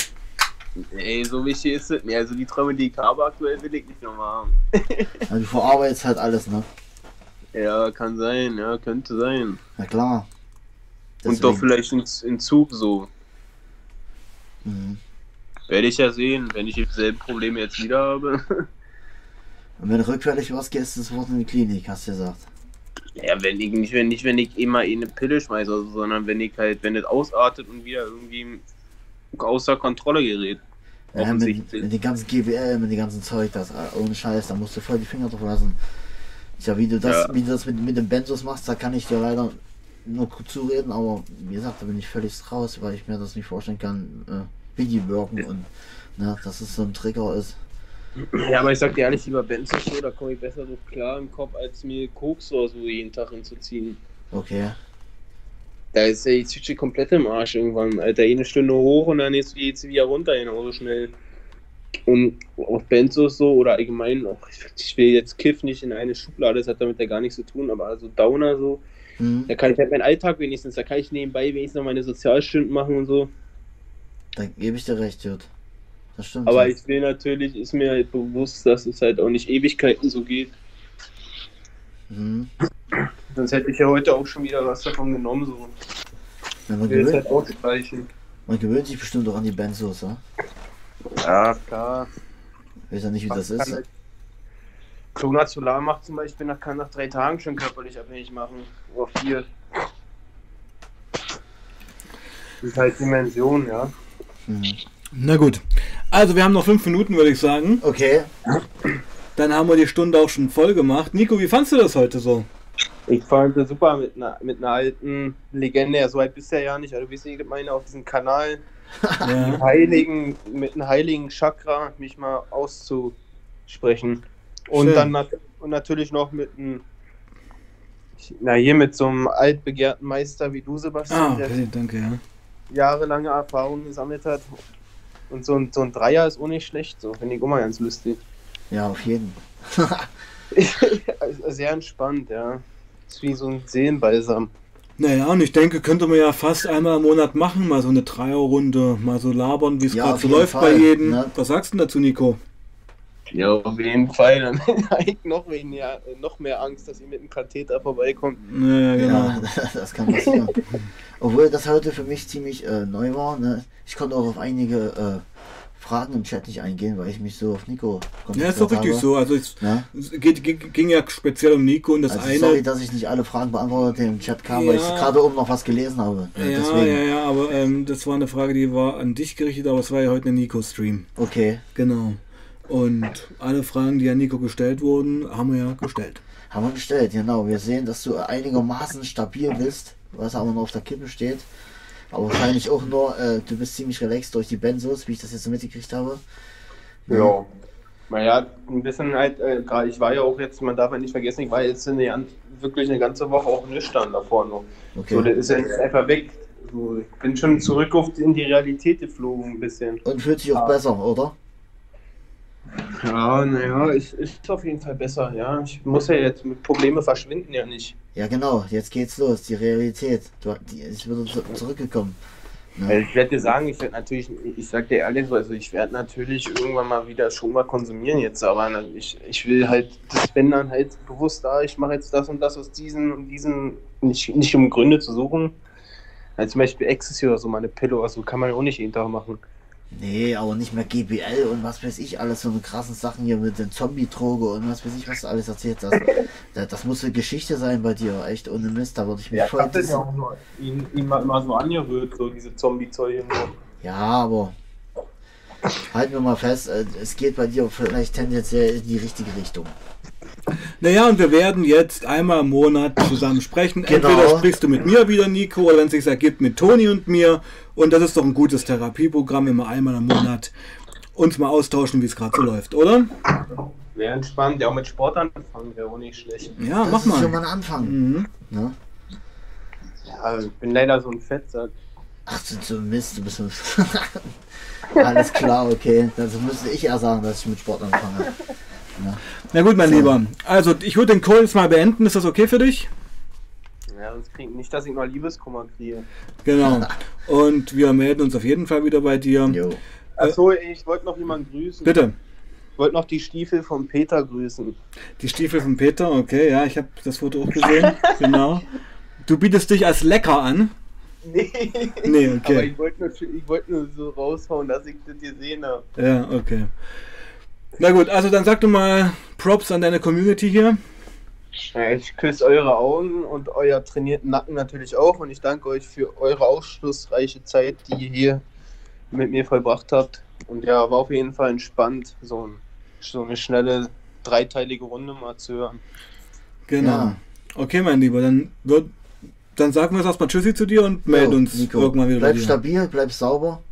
C: Ey, so wichtig ist es. Nee, also die Träume, die ich habe aktuell, will ich nicht nochmal haben.
B: Also du verarbeitest halt alles, ne?
C: Ja, kann sein, ja, könnte sein.
B: Na klar.
C: Und doch
B: Deswegen-
C: vielleicht in, in Zug so.
B: Mhm.
C: Werde ich ja sehen, wenn ich dieselben Probleme jetzt wieder habe.
B: Und wenn du rückfällig was gehst, ist Wort in die Klinik, hast du gesagt.
C: Ja, wenn ich nicht, wenn nicht, wenn ich immer eh eine Pille schmeiße, also, sondern wenn ich halt, wenn es ausartet und wieder irgendwie außer Kontrolle gerät.
B: Ja, mit, mit den ganzen GBL, mit dem ganzen Zeug, das äh, ohne Scheiß, da musst du voll die Finger drauf lassen. Tja, wie du das,
C: Ja.
B: wie du das mit, mit den Benzos machst, da kann ich dir leider nur kurz zureden, aber wie gesagt, da bin ich völlig raus, weil ich mir das nicht vorstellen kann, äh, wie die wirken und ne, dass es so ein Trigger ist.
C: Ja, aber ich sag dir ehrlich, lieber Benzo so, da komme ich besser so klar im Kopf, als mir Koks oder so jeden Tag hinzuziehen.
B: Okay.
C: Da ist ja die Psyche komplett im Arsch irgendwann, Alter. Eine Stunde hoch und dann ist jetzt wieder runter genauso schnell. Und auch Benzos so oder allgemein auch, ich will jetzt Kiff nicht in eine Schublade, das hat damit ja gar nichts zu tun, aber also Downer so,
B: Hm,
C: da kann ich halt meinen Alltag wenigstens, da kann ich nebenbei wenigstens noch meine Sozialstunden machen und so.
B: da gebe ich dir recht, Jut. Das stimmt.
C: Aber ich will natürlich, ist mir halt bewusst, dass es halt auch nicht Ewigkeiten so geht.
B: Hm.
C: Sonst hätte ich ja heute auch schon wieder was davon genommen. So.
B: Ja, man, gewöhnt,
C: halt
B: man gewöhnt sich bestimmt auch an die Benzos, ja?
C: Ja, klar.
B: Ich weiß ja nicht, wie das ist.
C: Clonazolal macht zum Beispiel nach, kann nach drei Tagen schon körperlich abhängig machen. Oder vier. Das ist halt Dimension, ja.
B: Mhm.
A: Na gut. Also wir haben noch fünf Minuten, würde ich sagen.
B: Okay.
A: Dann haben wir die Stunde auch schon voll gemacht. Nico, wie fandst du das heute so?
C: Ich fand das super mit einer, mit einer alten Legende. Ja, so alt bist du ja nicht. Also, wie ich meine, auf diesem Kanal
A: Ja.
C: heiligen, mit einem heiligen Chakra mich mal auszusprechen. Und
A: Schön.
C: dann nat und natürlich noch mit einem, na hier mit so einem altbegehrten Meister wie du, Sebastian,
A: Ah,
C: der
A: okay, danke, ja.
C: jahrelange Erfahrung gesammelt hat. Und so ein, so ein Dreier ist auch nicht schlecht, so finde ich immer ganz lustig.
B: Ja, auf jeden.
C: Sehr entspannt, ja. Ist wie so ein Seelenbalsam.
A: Naja, und ich denke, könnte man ja fast einmal im Monat machen, mal so eine Dreierrunde, mal so labern, wie es
B: Ja,
A: gerade so läuft bei
B: Fall,
A: jedem.
B: ne?
A: Was sagst du denn dazu, Nico?
C: Ja, auf jeden Fall. Dann habe ich noch, weniger, noch mehr Angst, dass ihr mit dem Katheter vorbeikommt.
A: Naja, genau.
B: Ja, das kann passieren. Obwohl das heute für mich ziemlich äh, neu war. Ne? Ich konnte auch auf einige äh, Fragen im Chat nicht eingehen, weil ich mich so auf Nico
A: Ja, ist doch richtig
B: habe.
A: so. Also es, geht, ging, ja speziell um Nico und das
B: Also
A: eine.
B: sorry, dass ich nicht alle Fragen beantwortet habe, die im Chat kamen, weil ich
A: Ja.
B: gerade oben noch was gelesen habe. Ja,
A: ja, ja, ja, aber ähm, das war eine Frage, die war an dich gerichtet, aber es war ja heute ein Nico-Stream.
B: Okay.
A: Genau. Und alle Fragen, die an Nico gestellt wurden, haben wir ja gestellt.
B: Haben wir gestellt, genau. Wir sehen, dass du einigermaßen stabil bist, was aber noch auf der Kippe steht. Aber wahrscheinlich auch nur, äh, du bist ziemlich relaxed durch die Benzos, wie ich das jetzt so mitgekriegt habe.
C: Ja. Naja, ein bisschen halt, äh, gerade ich war ja auch jetzt, man darf ja nicht vergessen, ich war jetzt eine, gan- wirklich eine ganze Woche auch nüchtern davor noch.
B: Okay.
C: So, das ist ja jetzt einfach weg. So, ich bin schon zurück auf in die Realität geflogen ein bisschen.
B: Und fühlt sich auch besser, oder?
C: Ja, naja, es ist auf jeden Fall besser, ja. Ich muss ja jetzt mit Probleme verschwinden ja nicht.
B: Ja, genau. Jetzt geht's los. Die Realität. Du, die ist wieder zu, zurückgekommen.
C: Also
B: Ne?
C: ich werde dir sagen, ich werde natürlich, ich sag dir ehrlich, also ich werde natürlich irgendwann mal wieder schon mal konsumieren jetzt, aber ich, ich will halt, das wenn dann halt bewusst da, ich mache jetzt das und das aus diesen und diesen, nicht, nicht um Gründe zu suchen. Also zum Beispiel Ecstasy oder so, meine Pille oder so, kann man ja auch nicht jeden Tag machen.
B: Nee, aber nicht mehr GBL und was weiß ich, alles so eine krassen Sachen hier mit den Zombie-Droge und was weiß ich, was du alles erzählt hast. das, das muss eine Geschichte sein bei dir, echt ohne Mist. Da würde ich mich
C: Ja, ich
B: voll.
C: hab das ja auch nur ihn, ihn mal immer so angerührt, so diese Zombie-Zeug.
B: Ja, aber halten wir mal fest, äh, es geht bei dir vielleicht tendenziell in die richtige Richtung.
A: Naja, und wir werden jetzt einmal im Monat zusammen sprechen.
B: Genau.
A: Entweder sprichst du mit mir wieder, Nico, oder wenn es sich ergibt, mit Toni und mir. Und das ist doch ein gutes Therapieprogramm, immer einmal im Monat uns mal austauschen, wie es gerade so läuft, oder?
C: Wäre entspannt, ja auch mit Sport anfangen, wäre auch nicht schlecht.
A: Ja,
B: das
A: mach
B: ist schon
A: mal.
B: mal ein Anfang.
A: Mhm.
B: Ne?
C: Ja, ich bin leider so ein Fettsack.
B: Ach, du, du Mist, du bist so. Alles klar, okay. Also müsste ich ja sagen, dass ich mit Sport anfange.
A: Na gut, mein
B: So.
A: Lieber. Also, ich würde den Call jetzt mal beenden. Ist das okay für dich?
C: Ja, sonst krieg, nicht, dass ich noch Liebeskummer kriege.
A: Genau. Und wir melden uns auf jeden Fall wieder bei dir.
B: Jo.
C: Achso, ich wollte noch jemanden grüßen.
A: Bitte.
C: Ich wollte noch die Stiefel von Peter grüßen.
A: Die Stiefel von Peter, okay, ja, ich habe das Foto auch gesehen. genau. Du bietest dich als lecker an.
C: Nee.
A: Nee,
C: Aber
A: okay.
C: ich wollte nur, ich wollte nur so raushauen, dass ich das gesehen habe.
A: Ja, okay. Na gut, also dann sag du mal Props an deine Community hier.
C: Ja, ich küsse eure Augen und euer trainierten Nacken natürlich auch. Und ich danke euch für eure aufschlussreiche Zeit, die ihr hier mit mir vollbracht habt. Und ja, war auf jeden Fall entspannt, so, ein, so eine schnelle dreiteilige Runde mal zu hören.
A: Genau.
B: Ja.
A: Okay, mein Lieber, dann wird, dann sagen wir jetzt erstmal Tschüssi zu dir und melden
B: Jo,
A: uns
B: Nico,
A: irgendwann wieder bei
B: Bleib
A: dir.
B: stabil, bleib sauber.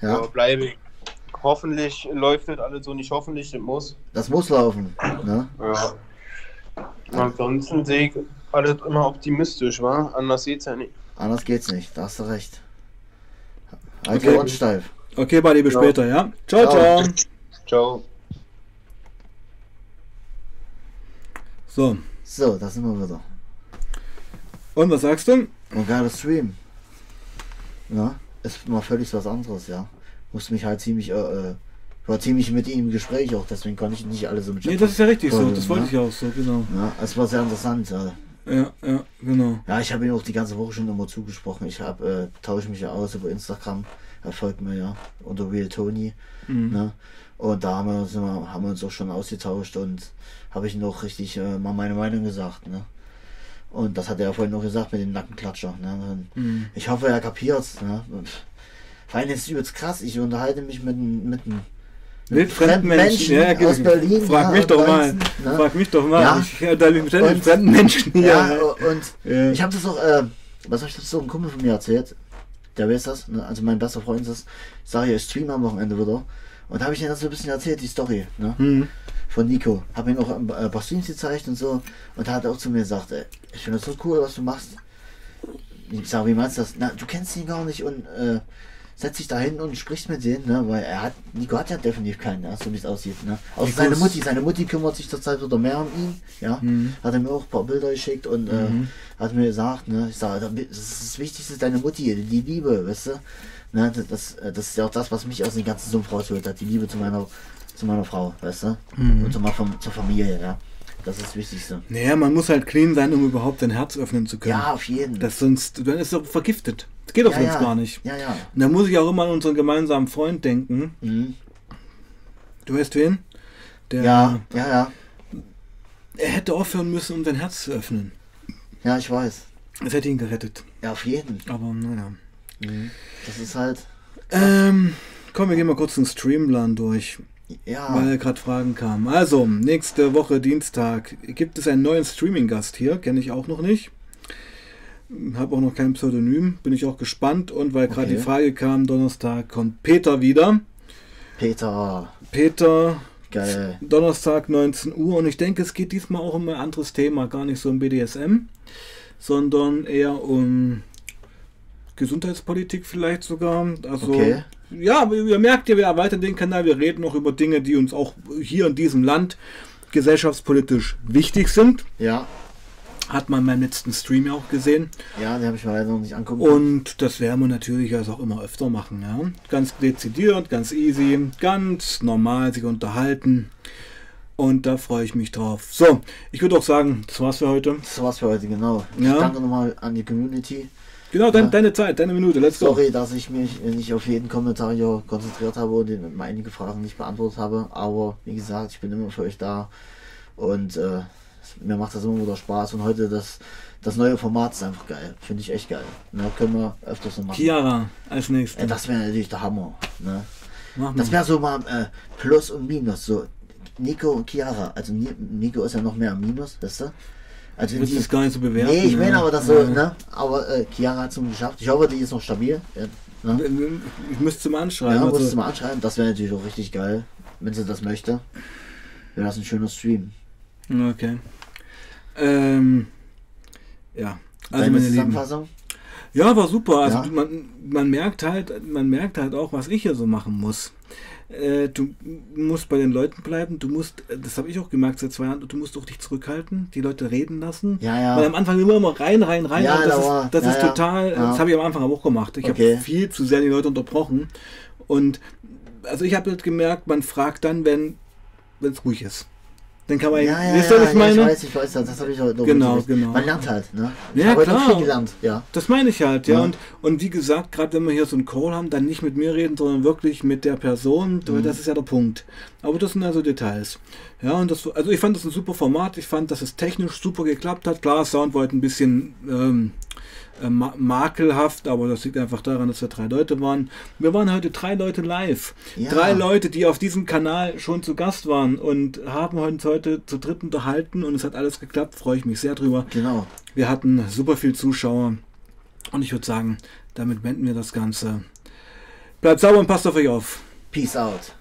C: Ja.
B: Ja,
C: bleibe ich. Hoffentlich läuft das alles so nicht, hoffentlich, das muss.
B: das muss laufen. Ne?
C: Ja. Ansonsten sehe ich alles immer optimistisch, wa? Anders geht's ja nicht.
B: Anders geht's nicht, da hast du recht. Halt
A: Okay.
B: Ohren steif.
A: Okay, Buddy, bis
C: Ja.
A: später, ja? Ciao,
B: Ciao.
A: ciao.
C: Ciao.
A: So,
B: So, da sind wir wieder.
A: und was sagst du?
B: Und geiler Stream. Ja, ist mal völlig was anderes, ja. Musste mich halt ziemlich, äh, äh, war ziemlich mit ihm im Gespräch auch, deswegen konnte ich nicht alles im Chat.
A: Nee, das ist ja richtig so,
B: folgen,
A: das wollte
B: ne?
A: ich auch so, genau.
B: Ja, es war sehr interessant. Ja,
A: Ja, ja, genau.
B: ja ich habe ihm auch die ganze Woche schon immer zugesprochen. Ich habe, äh, tausche mich ja aus über Instagram. Er folgt mir ja unter Real Tony.
A: Mhm.
B: Ne? Und da haben wir, uns immer, haben wir uns auch schon ausgetauscht und habe ich ihm auch richtig äh, mal meine Meinung gesagt. Ne? Und das hat er ja vorhin noch gesagt mit dem Nackenklatscher. Ne?
A: Mhm.
B: Ich hoffe, er kapiert's. Ne? Und Vor allem ist es übelst krass. Ich unterhalte mich mit, mit einem
A: Mit fremden Menschen, ja,
B: aus Berlin.
A: Frag
B: ja,
A: mich doch mal.
B: Ne?
A: Frag mich doch mal.
B: Ja.
A: Ich unterhalte mich mit fremden Menschen.
B: Ja, und
A: Ja.
B: ich habe das auch, äh, was habe ich das so ein Kumpel von mir erzählt? Der weiß das, ne? also mein bester Freund ist das. Ich sage ja, ich stream am Wochenende wieder. Und da habe ich ihm das so ein bisschen erzählt, die Story, ne?
A: Mhm.
B: Von Nico. Habe ihm auch ein äh, paar Streams gezeigt und so. Und da hat er auch zu mir gesagt, ey, ich finde das so cool, was du machst. Ich sage, wie meinst du das? Na, du kennst ihn gar nicht und äh, setz dich da hin und sprichst mit denen, ne? Weil er hat, Nico hat ja definitiv keinen, ja, so wie es aussieht, ne? Außer
A: Nico
B: seine
A: ist-
B: Mutti. Seine Mutti kümmert sich zurzeit wieder mehr um ihn, ja.
A: Mhm.
B: Hat er mir auch ein paar Bilder geschickt und äh,
A: Mhm.
B: hat mir gesagt, ne, ich sage, das ist das Wichtigste, deine Mutti, die Liebe, weißt du? Ne, das, das, äh, das ist ja auch das, was mich aus dem ganzen Sumpf rausholt hat, die Liebe zu meiner, zu meiner Frau, weißt du?
A: Mhm.
B: Und zu, zur Familie, ja. Das ist das Wichtigste.
A: Naja, man muss halt clean sein, um überhaupt dein Herz öffnen zu können.
B: Ja, auf jeden.
A: Das sonst, dann ist es vergiftet. Das geht doch
B: ja,
A: sonst
B: ja.
A: gar nicht.
B: Ja, ja.
A: Und da muss ich auch immer an unseren gemeinsamen Freund denken.
B: Mhm.
A: Du weißt wen? Der,
B: Ja, ja, ja.
A: Er hätte aufhören müssen, um sein Herz zu öffnen.
B: Ja, ich weiß.
A: Das hätte ihn gerettet.
B: Ja, auf jeden.
A: Aber naja.
B: Mhm. Das ist halt.
A: Ähm, komm, wir gehen mal kurz den Streamplan durch.
B: Ja,
A: weil gerade Fragen kamen. Also, nächste Woche Dienstag gibt es einen neuen Streaming-Gast hier, kenne ich auch noch nicht. Habe auch noch kein Pseudonym, bin ich auch gespannt. Und weil gerade
B: Okay.
A: die Frage kam, Donnerstag kommt Peter wieder.
B: Peter,
A: Peter,
B: geil.
A: Donnerstag 19 Uhr. Und ich denke, es geht diesmal auch um ein anderes Thema, gar nicht so um BDSM, sondern eher um Gesundheitspolitik vielleicht sogar. Also,
B: Okay.
A: ja, ihr merkt ja, wir erweitern den Kanal, wir reden auch über Dinge, die uns auch hier in diesem Land gesellschaftspolitisch wichtig sind.
B: Ja,
A: Hat man beim letzten Stream ja auch gesehen.
B: ja, den habe ich mir leider noch nicht angucken.
A: Und das werden wir natürlich also auch immer öfter machen. Ja? Ganz dezidiert, ganz easy, ganz normal sich unterhalten. Und da freue ich mich drauf. So, ich würde auch sagen, das war's für heute.
B: Das war's für heute, genau.
A: Ja.
B: Ich danke nochmal an die Community.
A: Genau, dein,
B: Ja.
A: deine Zeit, deine Minute, let's go.
B: Sorry, dass ich mich nicht auf jeden Kommentar hier konzentriert habe und einige Fragen nicht beantwortet habe. Aber wie gesagt, ich bin immer für euch da. Und äh, mir macht das immer wieder Spaß. Und heute das, das neue Format ist einfach geil. Finde ich echt geil. Ne, können wir öfters so machen.
A: Chiara als nächstes.
B: Äh, das wäre natürlich der Hammer. Ne? Das wäre so mal äh, Plus und Minus. So Nico und Chiara. Also Ni- Nico ist ja noch mehr am Minus, weißt du? Also
A: Ich will
B: die,
A: das gar nicht so bewerten.
B: Nee, ich meine
A: ne?
B: aber das so,
A: Ja.
B: ne? Aber äh, Chiara hat es geschafft. Ich hoffe, die ist noch stabil. Ja, ne?
A: Ich müsste mal anschreiben.
B: Ja,
A: also,
B: musst du mal anschreiben. Das wäre natürlich auch richtig geil, wenn sie das möchte. Wäre das ein schöner Stream.
A: Okay. Ähm, ja. Also
B: Deine
A: meine Lieben. Ja, war super. Also
B: Ja.
A: man, man merkt halt, man merkt halt auch, was ich hier so machen muss. Äh, du musst bei den Leuten bleiben, du musst, das habe ich auch gemerkt seit zwei Jahren, du musst auch dich zurückhalten, die Leute reden lassen.
B: Ja, ja.
A: Weil am Anfang immer immer rein, rein, rein.
B: Ja,
A: das ist, das
B: ja,
A: ist
B: ja.
A: total,
B: Ja.
A: das habe ich am Anfang auch gemacht. Ich
B: Okay.
A: habe viel zu sehr die Leute unterbrochen. Und also ich habe halt gemerkt, man fragt dann, wenn es ruhig ist. Dann kann man,
B: ja, ja,
A: wisst
B: ja,
A: ihr, was ich
B: ja,
A: meine?
B: ich weiß, ich weiß, das habe ich heute noch
A: Genau, genau.
B: Man lernt halt, ne? Ich
A: Ja, klar.
B: viel gelernt, ja.
A: Das meine ich halt, ja.
B: Ja.
A: Und, und wie gesagt, gerade wenn wir hier so einen Call haben, dann nicht mit mir reden, sondern wirklich mit der Person. weil
B: Mhm.
A: Das ist ja der Punkt. Aber das sind also Details. Ja, und das, also ich fand das ein super Format. Ich fand, dass es technisch super geklappt hat. Klar, Sound halt ein bisschen ähm, äh, ma makelhaft, aber das liegt einfach daran, dass wir drei Leute waren. Wir waren heute drei Leute live.
B: Ja.
A: Drei Leute, die auf diesem Kanal schon zu Gast waren und haben uns heute zu dritt unterhalten und es hat alles geklappt. Freue ich mich sehr drüber.
B: Genau.
A: Wir hatten super viel Zuschauer und ich würde sagen, damit beenden wir das Ganze. Bleibt sauber und passt auf euch auf.
B: Peace out.